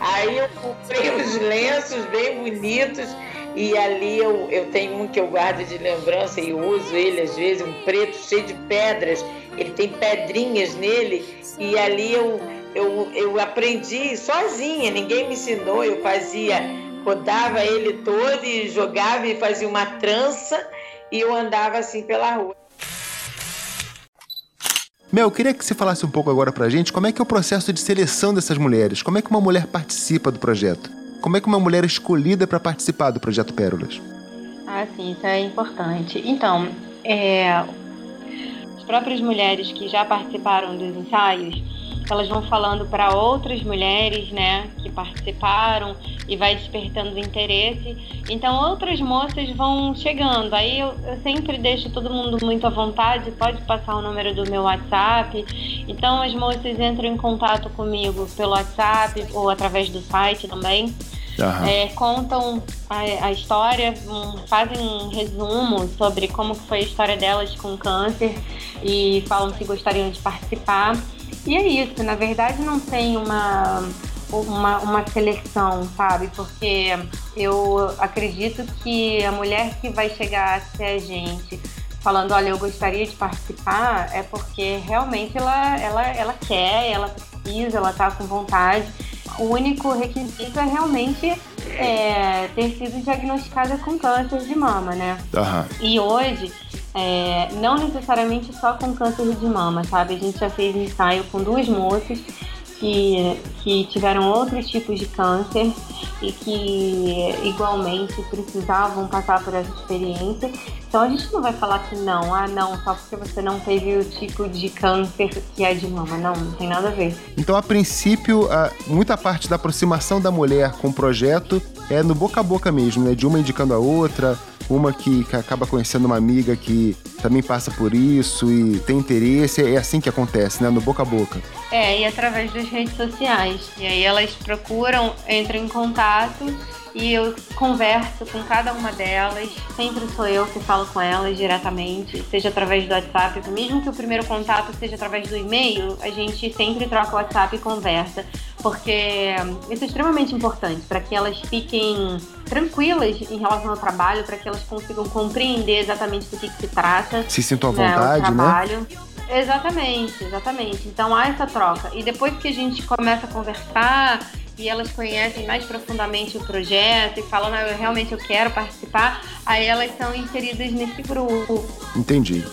C: Aí eu comprei os lenços bem bonitos e ali eu, eu tenho um que eu guardo de lembrança e uso ele às vezes, um preto cheio de pedras. Ele tem pedrinhas nele e ali eu, eu, eu aprendi sozinha, ninguém me ensinou, eu fazia, rodava ele todo e jogava e fazia uma trança e eu andava assim pela rua.
A: Mel, eu queria que você falasse um pouco agora pra gente como é que é o processo de seleção dessas mulheres, como é que uma mulher participa do projeto. Como é que uma mulher é escolhida para participar do Projeto Pérolas?
B: Ah, sim, isso é importante. Então, é, as próprias mulheres que já participaram dos ensaios, elas vão falando para outras mulheres, né, que participaram e vai despertando interesse. Então outras moças vão chegando. Aí eu, eu, sempre deixo todo mundo muito à vontade. Pode passar o número do meu WhatsApp. Então as moças entram em contato comigo pelo WhatsApp ou através do site também. É, contam a, a história, um, fazem um resumo sobre como foi a história delas com câncer e falam se gostariam de participar. E é isso, na verdade não tem uma, uma, uma seleção, sabe? Porque eu acredito que a mulher que vai chegar até a gente falando, olha, eu gostaria de participar, é porque realmente ela, ela, ela quer, ela precisa, ela tá com vontade o único requisito é realmente é, ter sido diagnosticada com câncer de mama, né? Uhum. E hoje, é, não necessariamente só com câncer de mama, sabe? A gente já fez ensaio com duas moças que, que tiveram outros tipos de câncer e que igualmente precisavam passar por essa experiência. Então a gente não vai falar que não, ah não, só porque você não teve o tipo de câncer que é de mama. Não, não tem nada a ver.
A: Então, a princípio, muita parte da aproximação da mulher com o projeto é no boca a boca mesmo, né? De uma indicando a outra, uma que, que acaba conhecendo uma amiga que também passa por isso e tem interesse. É assim que acontece, né? No boca a boca.
B: É, e através das redes sociais. E aí elas procuram, entram em contato e eu converso com cada uma delas. Sempre sou eu que falo com elas diretamente, seja através do WhatsApp, mesmo que o primeiro contato seja através do e-mail, a gente sempre troca o WhatsApp e conversa, porque isso é extremamente importante para que elas fiquem tranquilas em relação ao trabalho, para que elas consigam compreender exatamente do que, que se trata.
A: Se sintam à né, vontade, né?
B: né? Exatamente, exatamente. Então há essa troca. E depois que a gente começa a conversar e elas conhecem mais profundamente o projeto e falam, ah, eu realmente eu quero participar, aí elas são inseridas nesse grupo.
A: Entendi.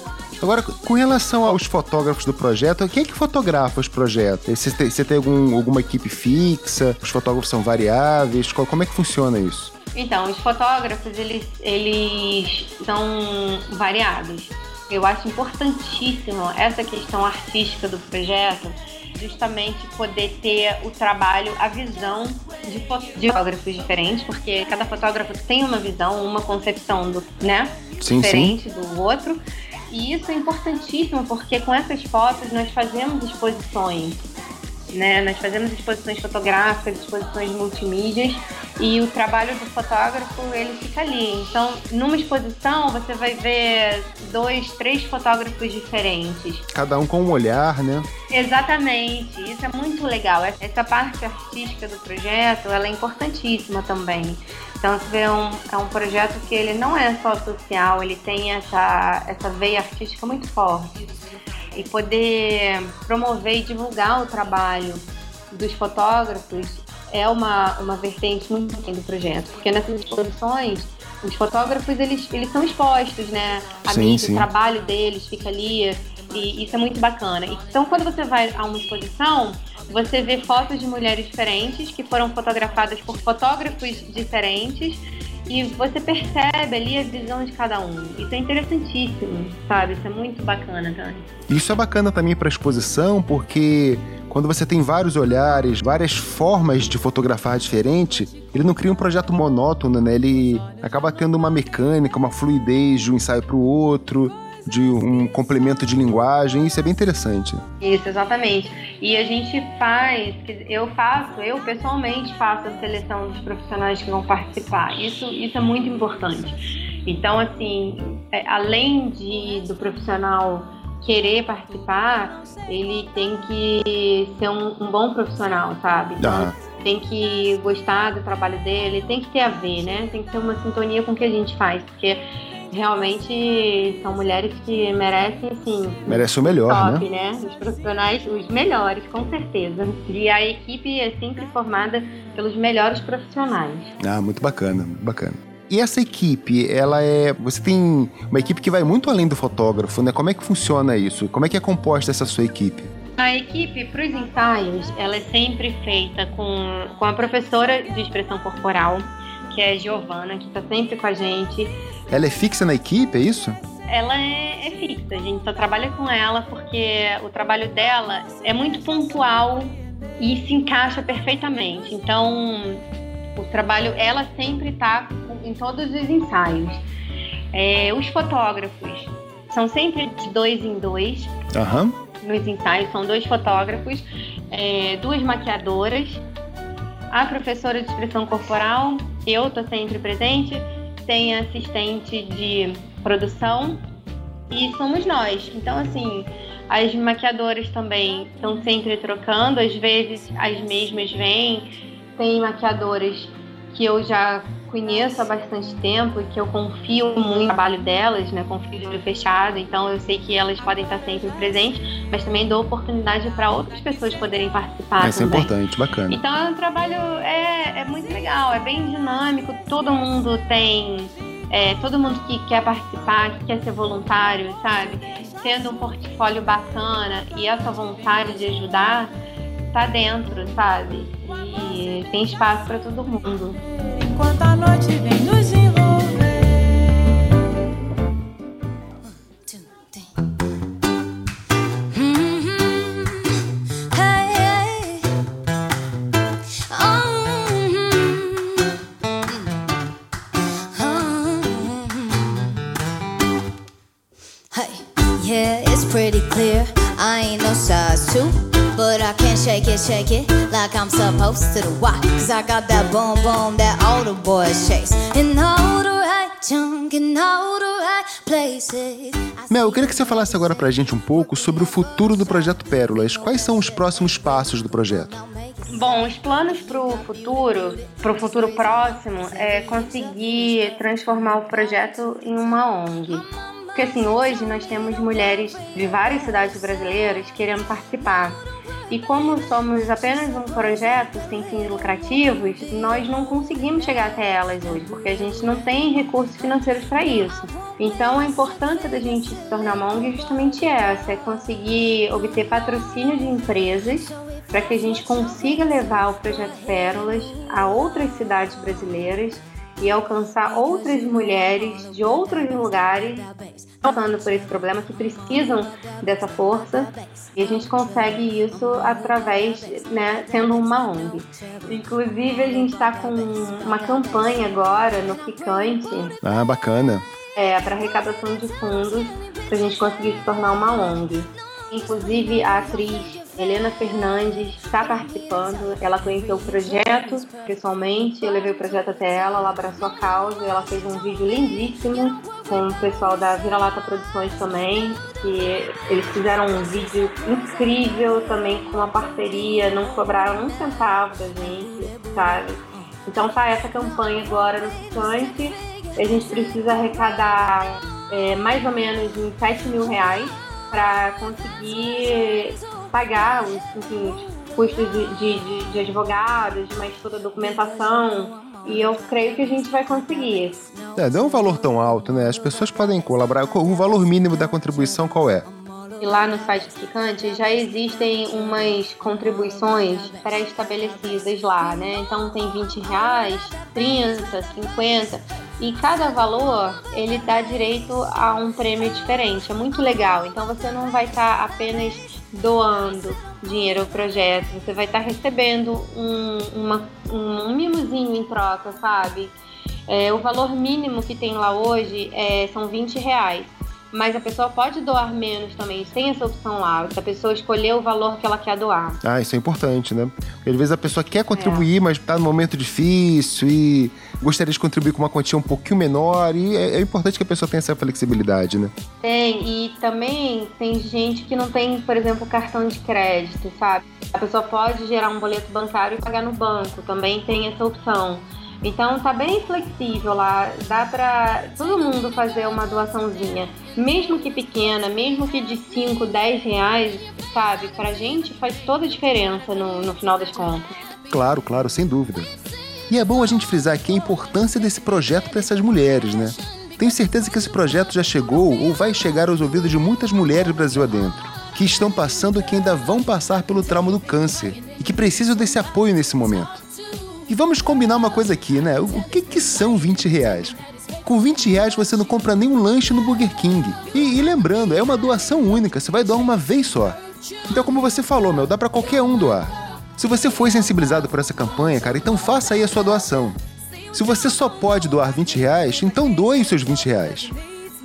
A: Agora, com relação aos fotógrafos do projeto, quem é que fotografa os projetos? Você tem, você tem algum, alguma equipe fixa? Os fotógrafos são variáveis? Como é que funciona isso?
B: Então, os fotógrafos, eles, eles são variados. Eu acho importantíssimo essa questão artística do projeto, justamente poder ter o trabalho, a visão de fotógrafos diferentes, porque cada fotógrafo tem uma visão, uma concepção do, né, sim, diferente sim. do outro. E isso é importantíssimo porque com essas fotos nós fazemos exposições, né? Nós fazemos exposições fotográficas, exposições multimídias e o trabalho do fotógrafo ele fica ali. Então, numa exposição você vai ver dois, três fotógrafos diferentes.
A: Cada um com um olhar, né?
B: Exatamente. Isso é muito legal. Essa parte artística do projeto ela é importantíssima também. Então você vê um, é um projeto que ele não é só social, ele tem essa, essa veia artística muito forte. E poder promover e divulgar o trabalho dos fotógrafos é uma, uma vertente muito do projeto, porque nessas exposições os fotógrafos eles, eles são expostos, né? A
A: sim, sim.
B: o trabalho deles fica ali e isso é muito bacana. Então quando você vai a uma exposição, você vê fotos de mulheres diferentes que foram fotografadas por fotógrafos diferentes e você percebe ali a visão de cada um. Isso é interessantíssimo, sabe? Isso é muito bacana, Dani.
A: Isso é bacana também para exposição, porque quando você tem vários olhares, várias formas de fotografar diferente, ele não cria um projeto monótono, né? Ele acaba tendo uma mecânica, uma fluidez de um ensaio para o outro de um complemento de linguagem, isso é bem interessante.
B: Isso, exatamente. E a gente faz, eu faço, eu pessoalmente faço a seleção dos profissionais que vão participar. Isso, isso é muito importante. Então, assim, é, além de do profissional querer participar, ele tem que ser um, um bom profissional, sabe? Então, tem que gostar do trabalho dele, tem que ter a ver, né? Tem que ter uma sintonia com o que a gente faz, porque realmente são mulheres que merecem, assim.
A: Merecem o melhor,
B: top, né? né? Os profissionais, os melhores, com certeza. E a equipe é sempre formada pelos melhores profissionais.
A: Ah, muito bacana, bacana. E essa equipe, ela é. Você tem uma equipe que vai muito além do fotógrafo, né? Como é que funciona isso? Como é que é composta essa sua equipe?
B: A equipe para os ensaios, ela é sempre feita com, com a professora de expressão corporal, que é a Giovana, que está sempre com a gente.
A: Ela é fixa na equipe, é isso?
B: Ela é, é, fixa, a gente só trabalha com ela porque o trabalho dela é muito pontual e se encaixa perfeitamente. Então, o trabalho, ela sempre está em todos os ensaios. É, os fotógrafos são sempre de dois em dois.
A: Uhum.
B: Nos ensaios são dois fotógrafos, é, duas maquiadoras, a professora de expressão corporal, eu estou sempre presente, tem assistente de produção e somos nós. Então, assim, as maquiadoras também estão sempre trocando, às vezes as mesmas vêm. Tem maquiadoras que eu já conheço há bastante tempo e que eu confio muito no trabalho delas, né? Confio de olho fechado, então eu sei que elas podem estar sempre presentes, mas também dou oportunidade para outras pessoas poderem participar.
A: Isso é importante, bacana.
B: Então o trabalho é, é muito legal, é bem dinâmico, todo mundo tem. É, todo mundo que quer participar, que quer ser voluntário, sabe? Tendo um portfólio bacana e essa vontade de ajudar, tá dentro, sabe? E tem espaço para todo mundo. Enquanto a noite vem nos envolver. Yeah, it's pretty clear. I ain't no size two. But I can't shake it, shake it supposed to. Why? Cause I got that boom boom that all the boys chase. In all the right junk, in all the right places.
A: Mel, eu queria que você falasse agora pra gente um pouco sobre o futuro do projeto Pérolas. Quais são os próximos passos do projeto?
B: Bom, os planos para o futuro, para o futuro próximo, é conseguir transformar o projeto em uma ONG. Porque assim, hoje nós temos mulheres de várias cidades brasileiras querendo participar. E como somos apenas um projeto sem fins lucrativos, nós não conseguimos chegar até elas hoje, porque a gente não tem recursos financeiros para isso. Então, a importância da gente se tornar uma ONG é justamente essa: é conseguir obter patrocínio de empresas para que a gente consiga levar o projeto Pérolas a outras cidades brasileiras e alcançar outras mulheres de outros lugares passando por esse problema que precisam dessa força e a gente consegue isso através, né, sendo uma ONG. Inclusive a gente está com uma campanha agora no Picante.
A: Ah, bacana.
B: É, para arrecadação de fundos para a gente conseguir se tornar uma ONG. Inclusive a atriz Helena Fernandes está participando. Ela conheceu o projeto pessoalmente. Eu levei o projeto até ela, ela abraçou a causa. Ela fez um vídeo lindíssimo com o pessoal da Vira-Lata Produções também. Que eles fizeram um vídeo incrível também com uma parceria, não cobraram um centavo da gente, sabe? Então tá essa campanha agora no Picante. A gente precisa arrecadar é, mais ou menos em 7 mil reais para conseguir pagar os, enfim, os custos de, de, de advogados, de mais toda a documentação. E eu creio que a gente vai conseguir.
A: É, não é um valor tão alto, né? As pessoas podem colaborar. O valor mínimo da contribuição qual é?
B: E lá no site Picante já existem umas contribuições pré-estabelecidas lá, né? Então tem 20 reais, 30, 50 e cada valor ele dá direito a um prêmio diferente. É muito legal. Então você não vai estar tá apenas doando dinheiro ao projeto, você vai estar tá recebendo um, uma, um mimozinho em troca, sabe? É, o valor mínimo que tem lá hoje é, são 20 reais mas a pessoa pode doar menos também, tem essa opção lá, se a pessoa escolher o valor que ela quer doar.
A: Ah, isso é importante, né? Porque às vezes a pessoa quer contribuir, é. mas está num momento difícil e gostaria de contribuir com uma quantia um pouquinho menor, e é, é, importante que a pessoa tenha essa flexibilidade, né?
B: Tem, e também tem gente que não tem, por exemplo, cartão de crédito, sabe? A pessoa pode gerar um boleto bancário e pagar no banco, também tem essa opção. Então tá bem flexível lá, dá para todo mundo fazer uma doaçãozinha, mesmo que pequena, mesmo que de 5, 10 reais, sabe? Pra gente faz toda a diferença no, no final das contas.
A: Claro, claro, sem dúvida. E é bom a gente frisar aqui a importância desse projeto para essas mulheres, né? Tenho certeza que esse projeto já chegou ou vai chegar aos ouvidos de muitas mulheres Brasil adentro, que estão passando ou que ainda vão passar pelo trauma do câncer e que precisam desse apoio nesse momento. E vamos combinar uma coisa aqui, né? O que, que são 20 reais? Com 20 reais você não compra nenhum lanche no Burger King. E, e, lembrando, é uma doação única, você vai doar uma vez só. Então, como você falou, meu, dá para qualquer um doar. Se você foi sensibilizado por essa campanha, cara, então faça aí a sua doação. Se você só pode doar 20 reais, então doe os seus 20 reais.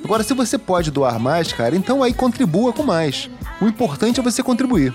A: Agora, se você pode doar mais, cara, então aí contribua com mais. O importante é você contribuir.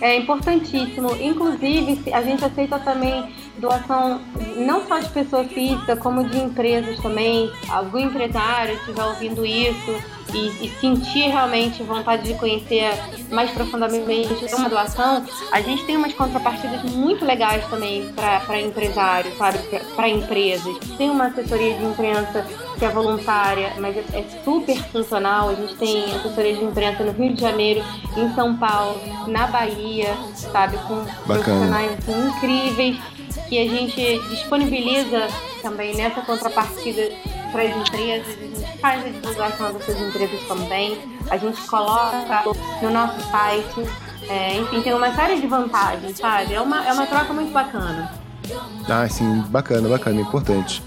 B: É importantíssimo. Inclusive, a gente aceita também doação não só de pessoa física, como de empresas também. Algum empresário estiver ouvindo isso e, e, sentir realmente vontade de conhecer mais profundamente uma doação, a gente tem umas contrapartidas muito legais também para empresários, sabe? Para empresas. Tem uma assessoria de imprensa que é voluntária, mas é, é super funcional. A gente tem assessoria de imprensa no Rio de Janeiro, em São Paulo, na Bahia, sabe? Com
A: Bacana.
B: profissionais assim, incríveis que a gente disponibiliza também nessa contrapartida para as empresas, a gente faz a divulgação dessas empresas também, a gente coloca no nosso site, é, enfim, tem uma série de vantagens, sabe? É uma, é uma troca muito bacana.
A: Ah, sim, bacana, bacana, importante.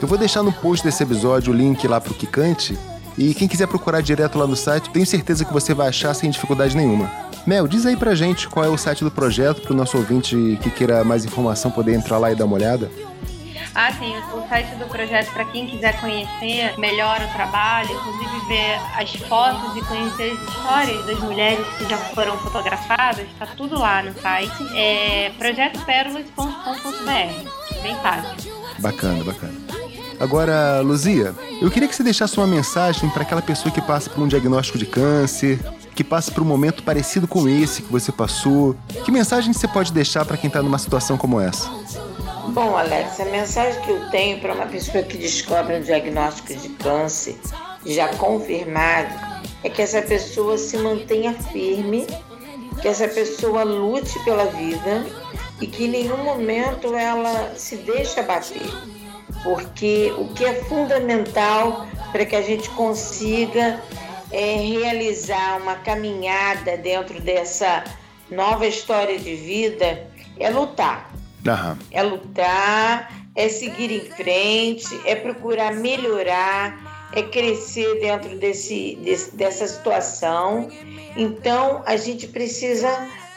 A: Eu vou deixar no post desse episódio o link lá pro Kikante, e quem quiser procurar direto lá no site, tenho certeza que você vai achar sem dificuldade nenhuma. Mel, diz aí pra gente qual é o site do projeto, pro nosso ouvinte que queira mais informação poder entrar lá e dar uma olhada.
B: Ah, sim, o site do projeto, para quem quiser conhecer melhor o trabalho, inclusive ver as fotos e conhecer as histórias das mulheres que já foram fotografadas, está tudo lá no site. É projetoperolas.com.br. Bem fácil.
A: Bacana, bacana. Agora, Luzia, eu queria que você deixasse uma mensagem para aquela pessoa que passa por um diagnóstico de câncer, que passa por um momento parecido com esse que você passou? Que mensagem você pode deixar para quem está numa situação como essa?
C: Bom, Alex, a mensagem que eu tenho para uma pessoa que descobre um diagnóstico de câncer já confirmado é que essa pessoa se mantenha firme, que essa pessoa lute pela vida e que em nenhum momento ela se deixe abater. Porque o que é fundamental para que a gente consiga é, realizar uma caminhada dentro dessa nova história de vida é lutar. É lutar, é seguir em frente, é procurar melhorar, é crescer dentro desse, desse dessa situação. Então a gente precisa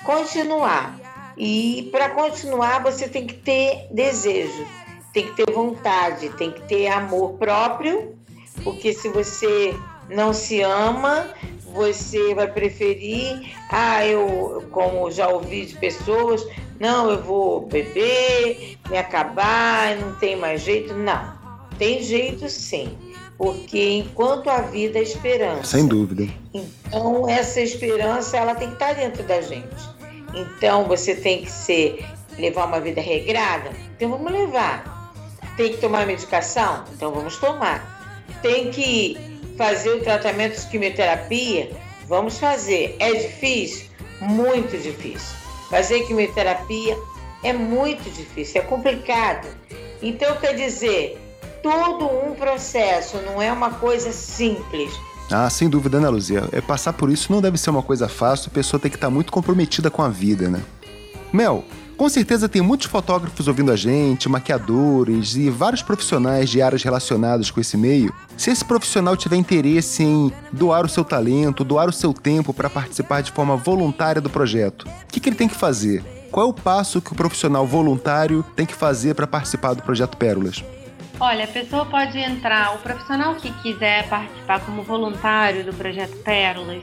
C: continuar. E para continuar você tem que ter desejo, tem que ter vontade, tem que ter amor próprio, porque se você não se ama, você vai preferir, ah, eu, como já ouvi de pessoas, não, eu vou beber, me acabar, não tem mais jeito. Não, tem jeito sim, porque enquanto a vida é esperança.
A: Sem dúvida.
C: Então, essa esperança, ela tem que estar dentro da gente. Então, você tem que ser, levar uma vida regrada? Então, vamos levar. Tem que tomar medicação? Então, vamos tomar. Tem que fazer o tratamento de quimioterapia? Vamos fazer. É difícil? Muito difícil. Fazer quimioterapia é muito difícil, é complicado. Então, quer dizer, todo um processo, não é uma coisa simples.
A: Ah, sem dúvida, Ana Luzia. É, passar por isso não deve ser uma coisa fácil, a pessoa tem que estar muito comprometida com a vida, né? Mel, com certeza tem muitos fotógrafos ouvindo a gente, maquiadores e vários profissionais de áreas relacionadas com esse meio. Se esse profissional tiver interesse em doar o seu talento, doar o seu tempo para participar de forma voluntária do projeto, o que, que ele tem que fazer? Qual é o passo que o profissional voluntário tem que fazer para participar do projeto Pérolas?
B: Olha, a pessoa pode entrar, o profissional que quiser participar como voluntário do projeto Pérolas,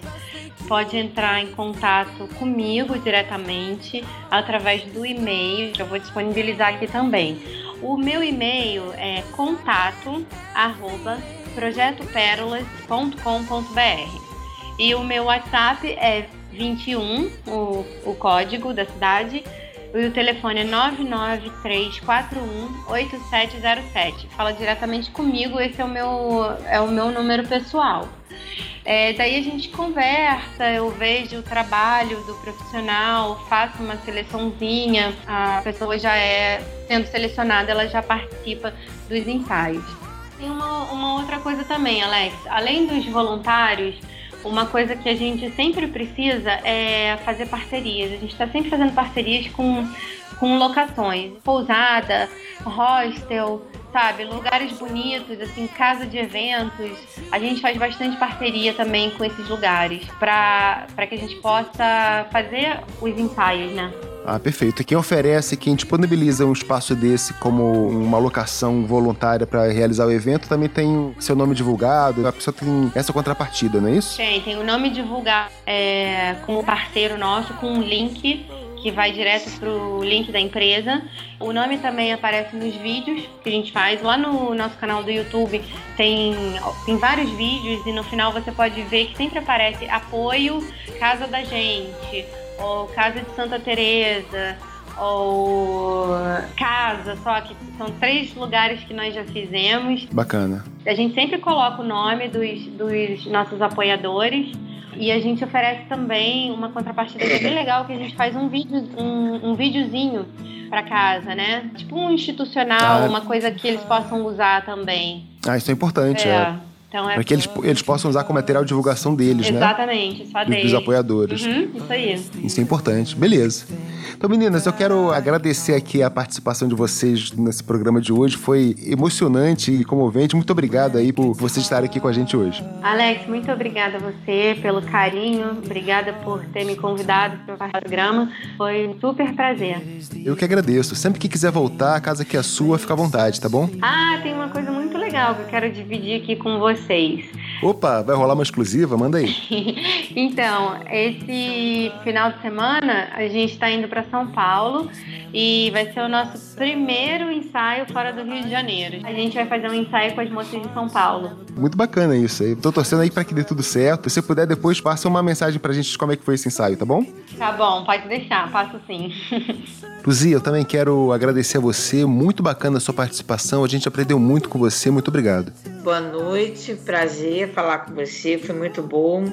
B: pode entrar em contato comigo diretamente através do e-mail, que eu vou disponibilizar aqui também. O meu e-mail é contato arroba projetoperolas.com.br e o meu WhatsApp é 21, o, o código da cidade, o telefone é 993418707. Fala diretamente comigo, esse é o meu, é o meu número pessoal. É, daí a gente conversa, eu vejo o trabalho do profissional, faço uma seleçãozinha, a pessoa já é sendo selecionada, ela já participa dos ensaios. Tem uma, uma outra coisa também, Alex. Além dos voluntários, uma coisa que a gente sempre precisa é fazer parcerias. A gente está sempre fazendo parcerias com, com locações, pousada, hostel, sabe? Lugares bonitos, assim, casa de eventos. A gente faz bastante parceria também com esses lugares para que a gente possa fazer os ensaios, né?
A: Ah, perfeito. Quem oferece, quem disponibiliza um espaço desse como uma locação voluntária para realizar o evento, também tem seu nome divulgado, a pessoa tem essa contrapartida, não é isso?
B: Tem, tem o nome divulgado é, como parceiro nosso, com um link que vai direto pro link da empresa. O nome também aparece nos vídeos que a gente faz. Lá no nosso canal do YouTube tem, tem vários vídeos e no final você pode ver que sempre aparece apoio Casa da Gente, ou Casa de Santa Teresa, ou casa, só que são três lugares que nós já fizemos.
A: Bacana.
B: A gente sempre coloca o nome dos, dos nossos apoiadores e a gente oferece também uma contrapartida que é bem legal, que a gente faz um vídeo, um, um videozinho para casa, né? Tipo um institucional, ah. uma coisa que eles possam usar também.
A: Ah, isso é importante. É. é. Então é para que eles, eles possam usar como material de divulgação deles,
B: Exatamente,
A: né?
B: Exatamente, só deles.
A: Dos apoiadores.
B: Uhum, isso aí.
A: Isso é importante. Beleza. Então, meninas, eu quero agradecer aqui a participação de vocês nesse programa de hoje. Foi emocionante e comovente. Muito obrigado aí por vocês estarem aqui com a gente hoje.
B: Alex, muito obrigada a você pelo carinho. Obrigada por ter me convidado para o programa. Foi um super prazer.
A: Eu que agradeço. Sempre que quiser voltar, a casa aqui é sua, fica à vontade, tá bom?
B: Ah, tem uma coisa muito legal que eu quero dividir aqui com vocês.
A: Opa, vai rolar uma exclusiva? Manda aí. *laughs*
B: então, esse final de semana a gente está indo para São Paulo e vai ser o nosso primeiro ensaio fora do Rio de Janeiro. A gente vai fazer um ensaio com as moças de São Paulo.
A: Muito bacana isso aí. Tô torcendo aí para que dê tudo certo. Se puder, depois passa uma mensagem pra gente de como é que foi esse ensaio, tá bom?
B: Tá bom, pode deixar, passo sim. *laughs*
A: Luzia, eu também quero agradecer a você. Muito bacana a sua participação. A gente aprendeu muito com você. Muito obrigado.
C: Boa noite, prazer falar com você. Foi muito bom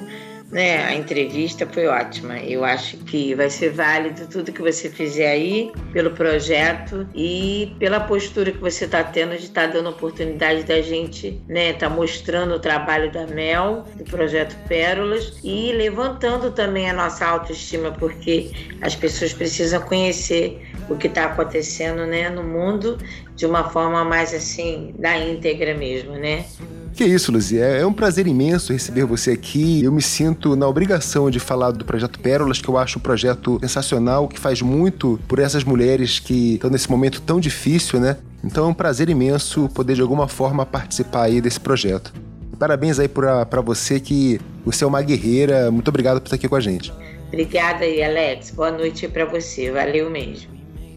C: né? A entrevista foi ótima. Eu acho que vai ser válido tudo que você fizer aí pelo projeto e pela postura que você está tendo de estar tá dando oportunidade da gente, né? Tá mostrando o trabalho da Mel, do projeto Pérolas e levantando também a nossa autoestima, porque as pessoas precisam conhecer o que está acontecendo, né, no mundo de uma forma mais assim da íntegra mesmo, né?
A: Que isso, Luzia. É um prazer imenso receber você aqui. Eu me sinto na obrigação de falar do projeto Pérolas, que eu acho um projeto sensacional, que faz muito por essas mulheres que estão nesse momento tão difícil, né? Então é um prazer imenso poder de alguma forma participar aí desse projeto. Parabéns aí para você que você é uma guerreira. Muito obrigado por estar aqui com a gente.
C: Obrigada aí, Alex. Boa noite para você. Valeu mesmo.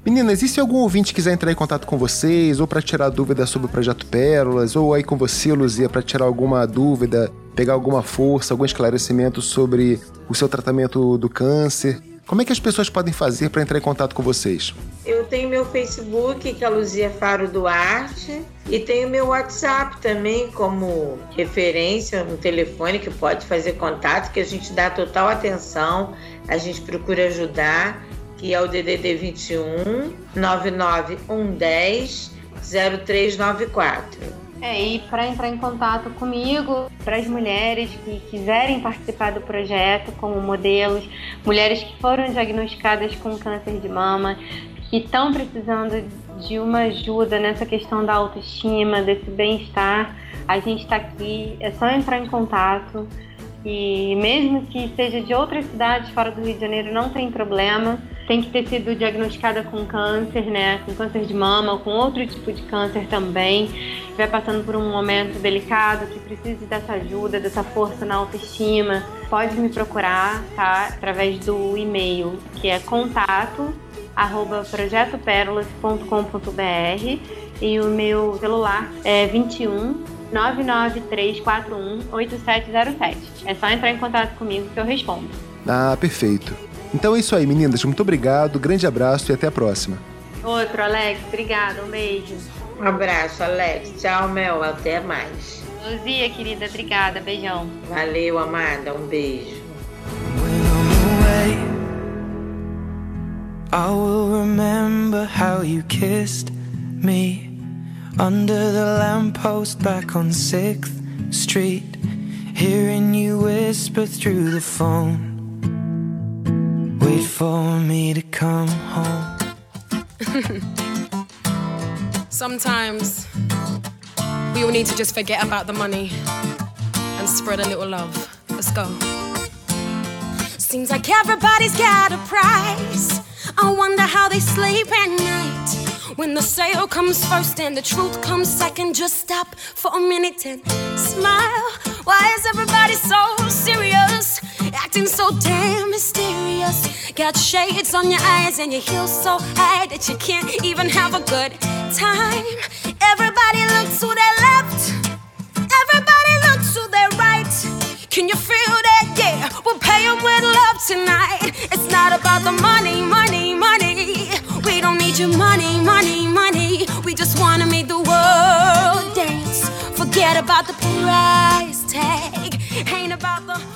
A: Meninas, e se algum ouvinte quiser entrar em contato com vocês, ou para tirar dúvidas sobre o Projeto Pérolas, ou aí com você, Luzia, para tirar alguma dúvida, pegar alguma força, algum esclarecimento sobre o seu tratamento do câncer, como é que as pessoas podem fazer para entrar em contato com vocês?
C: Eu tenho meu Facebook, que é Luzia Faro Duarte, e tenho meu WhatsApp também como referência no telefone que pode fazer contato, que a gente dá total atenção, a gente procura ajudar, que é o DDD 21 99110 0394.
B: É, e para entrar em contato comigo, para as mulheres que quiserem participar do projeto como modelos, mulheres que foram diagnosticadas com câncer de mama, que estão precisando de uma ajuda nessa questão da autoestima, desse bem-estar, a gente está aqui, é só entrar em contato. E mesmo que seja de outras cidades fora do Rio de Janeiro, não tem problema tem que ter sido diagnosticada com câncer, né? Com câncer de mama ou com outro tipo de câncer também. Vai passando por um momento delicado, que precise dessa ajuda, dessa força na autoestima, pode me procurar, tá? Através do e-mail, que é contato arroba projetoperolas.com.br e o meu celular é 21 99341 8707. É só entrar em contato comigo que eu respondo.
A: Ah, perfeito. Então é isso aí, meninas. Muito obrigado, grande abraço e até a próxima.
B: Outro, Alex. Obrigada. Um beijo.
C: Um abraço, Alex. Tchau, Mel. Até mais.
B: Luzia, querida. Obrigada. Beijão.
C: Valeu, amada. Um beijo. I will remember how you kissed me under the lamppost back on 6th Street, hearing you whisper through the phone. Wait for me to come home. *laughs*
D: Sometimes we all need to just forget about the money and spread a little love. Let's go. Seems like everybody's got a price. I wonder how they sleep at night. When the sale comes first and the truth comes second, just stop for a minute and smile. Why is everybody so serious? Acting so damn mysterious. Got shades on your eyes and your heels so high that you can't even have a good time. Everybody looks to their left. Everybody looks to their right. Can you feel that? Yeah, we'll pay them with love tonight. It's not about the money, money, money. We don't need your money, money, money. We just wanna make the world dance. Forget about the price tag.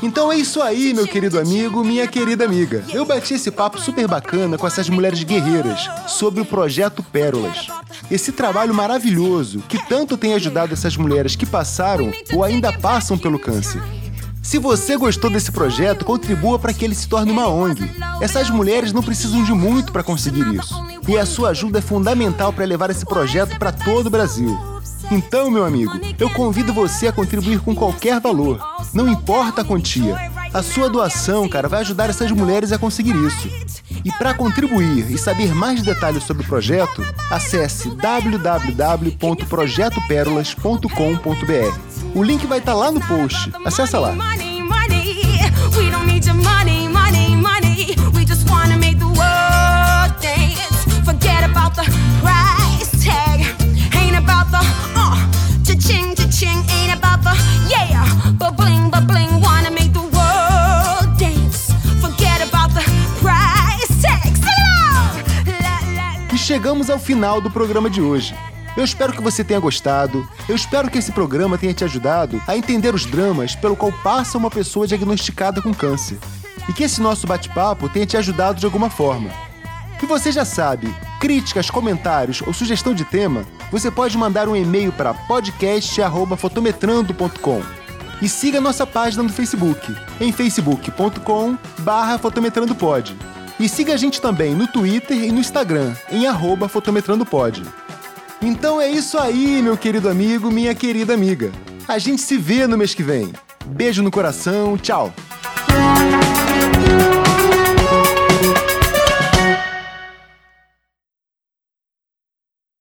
A: Então é isso aí, meu querido amigo, minha querida amiga. Eu bati esse papo super bacana com essas mulheres guerreiras sobre o projeto Pérolas. Esse trabalho maravilhoso que tanto tem ajudado essas mulheres que passaram ou ainda passam pelo câncer. Se você gostou desse projeto, contribua para que ele se torne uma ONG. Essas mulheres não precisam de muito para conseguir isso. E a sua ajuda é fundamental para levar esse projeto para todo o Brasil. Então, meu amigo, eu convido você a contribuir com qualquer valor. Não importa a quantia. A sua doação, cara, vai ajudar essas mulheres a conseguir isso. E para contribuir e saber mais detalhes sobre o projeto, acesse www.projetoperolas.com.br. O link vai estar tá lá no post. Acesse lá. Forget about the price tag. Ain't about the Cha-ching, cha-ching, ain't about the yeah. But bling, but bling, wanna make the world dance. Forget about the price tags. E chegamos ao final do programa de hoje. Eu espero que você tenha gostado. Eu espero que esse programa tenha te ajudado a entender os dramas pelo qual passa uma pessoa diagnosticada com câncer. E que esse nosso bate-papo tenha te ajudado de alguma forma. E você já sabe, críticas, comentários ou sugestão de tema, você pode mandar um e-mail para podcast@fotometrando.com. E siga nossa página no Facebook, em facebook.com/fotometrandopod. E siga a gente também no Twitter e no Instagram, em @fotometrandopod. Então é isso aí, meu querido amigo, minha querida amiga. A gente se vê no mês que vem. Beijo no coração, tchau.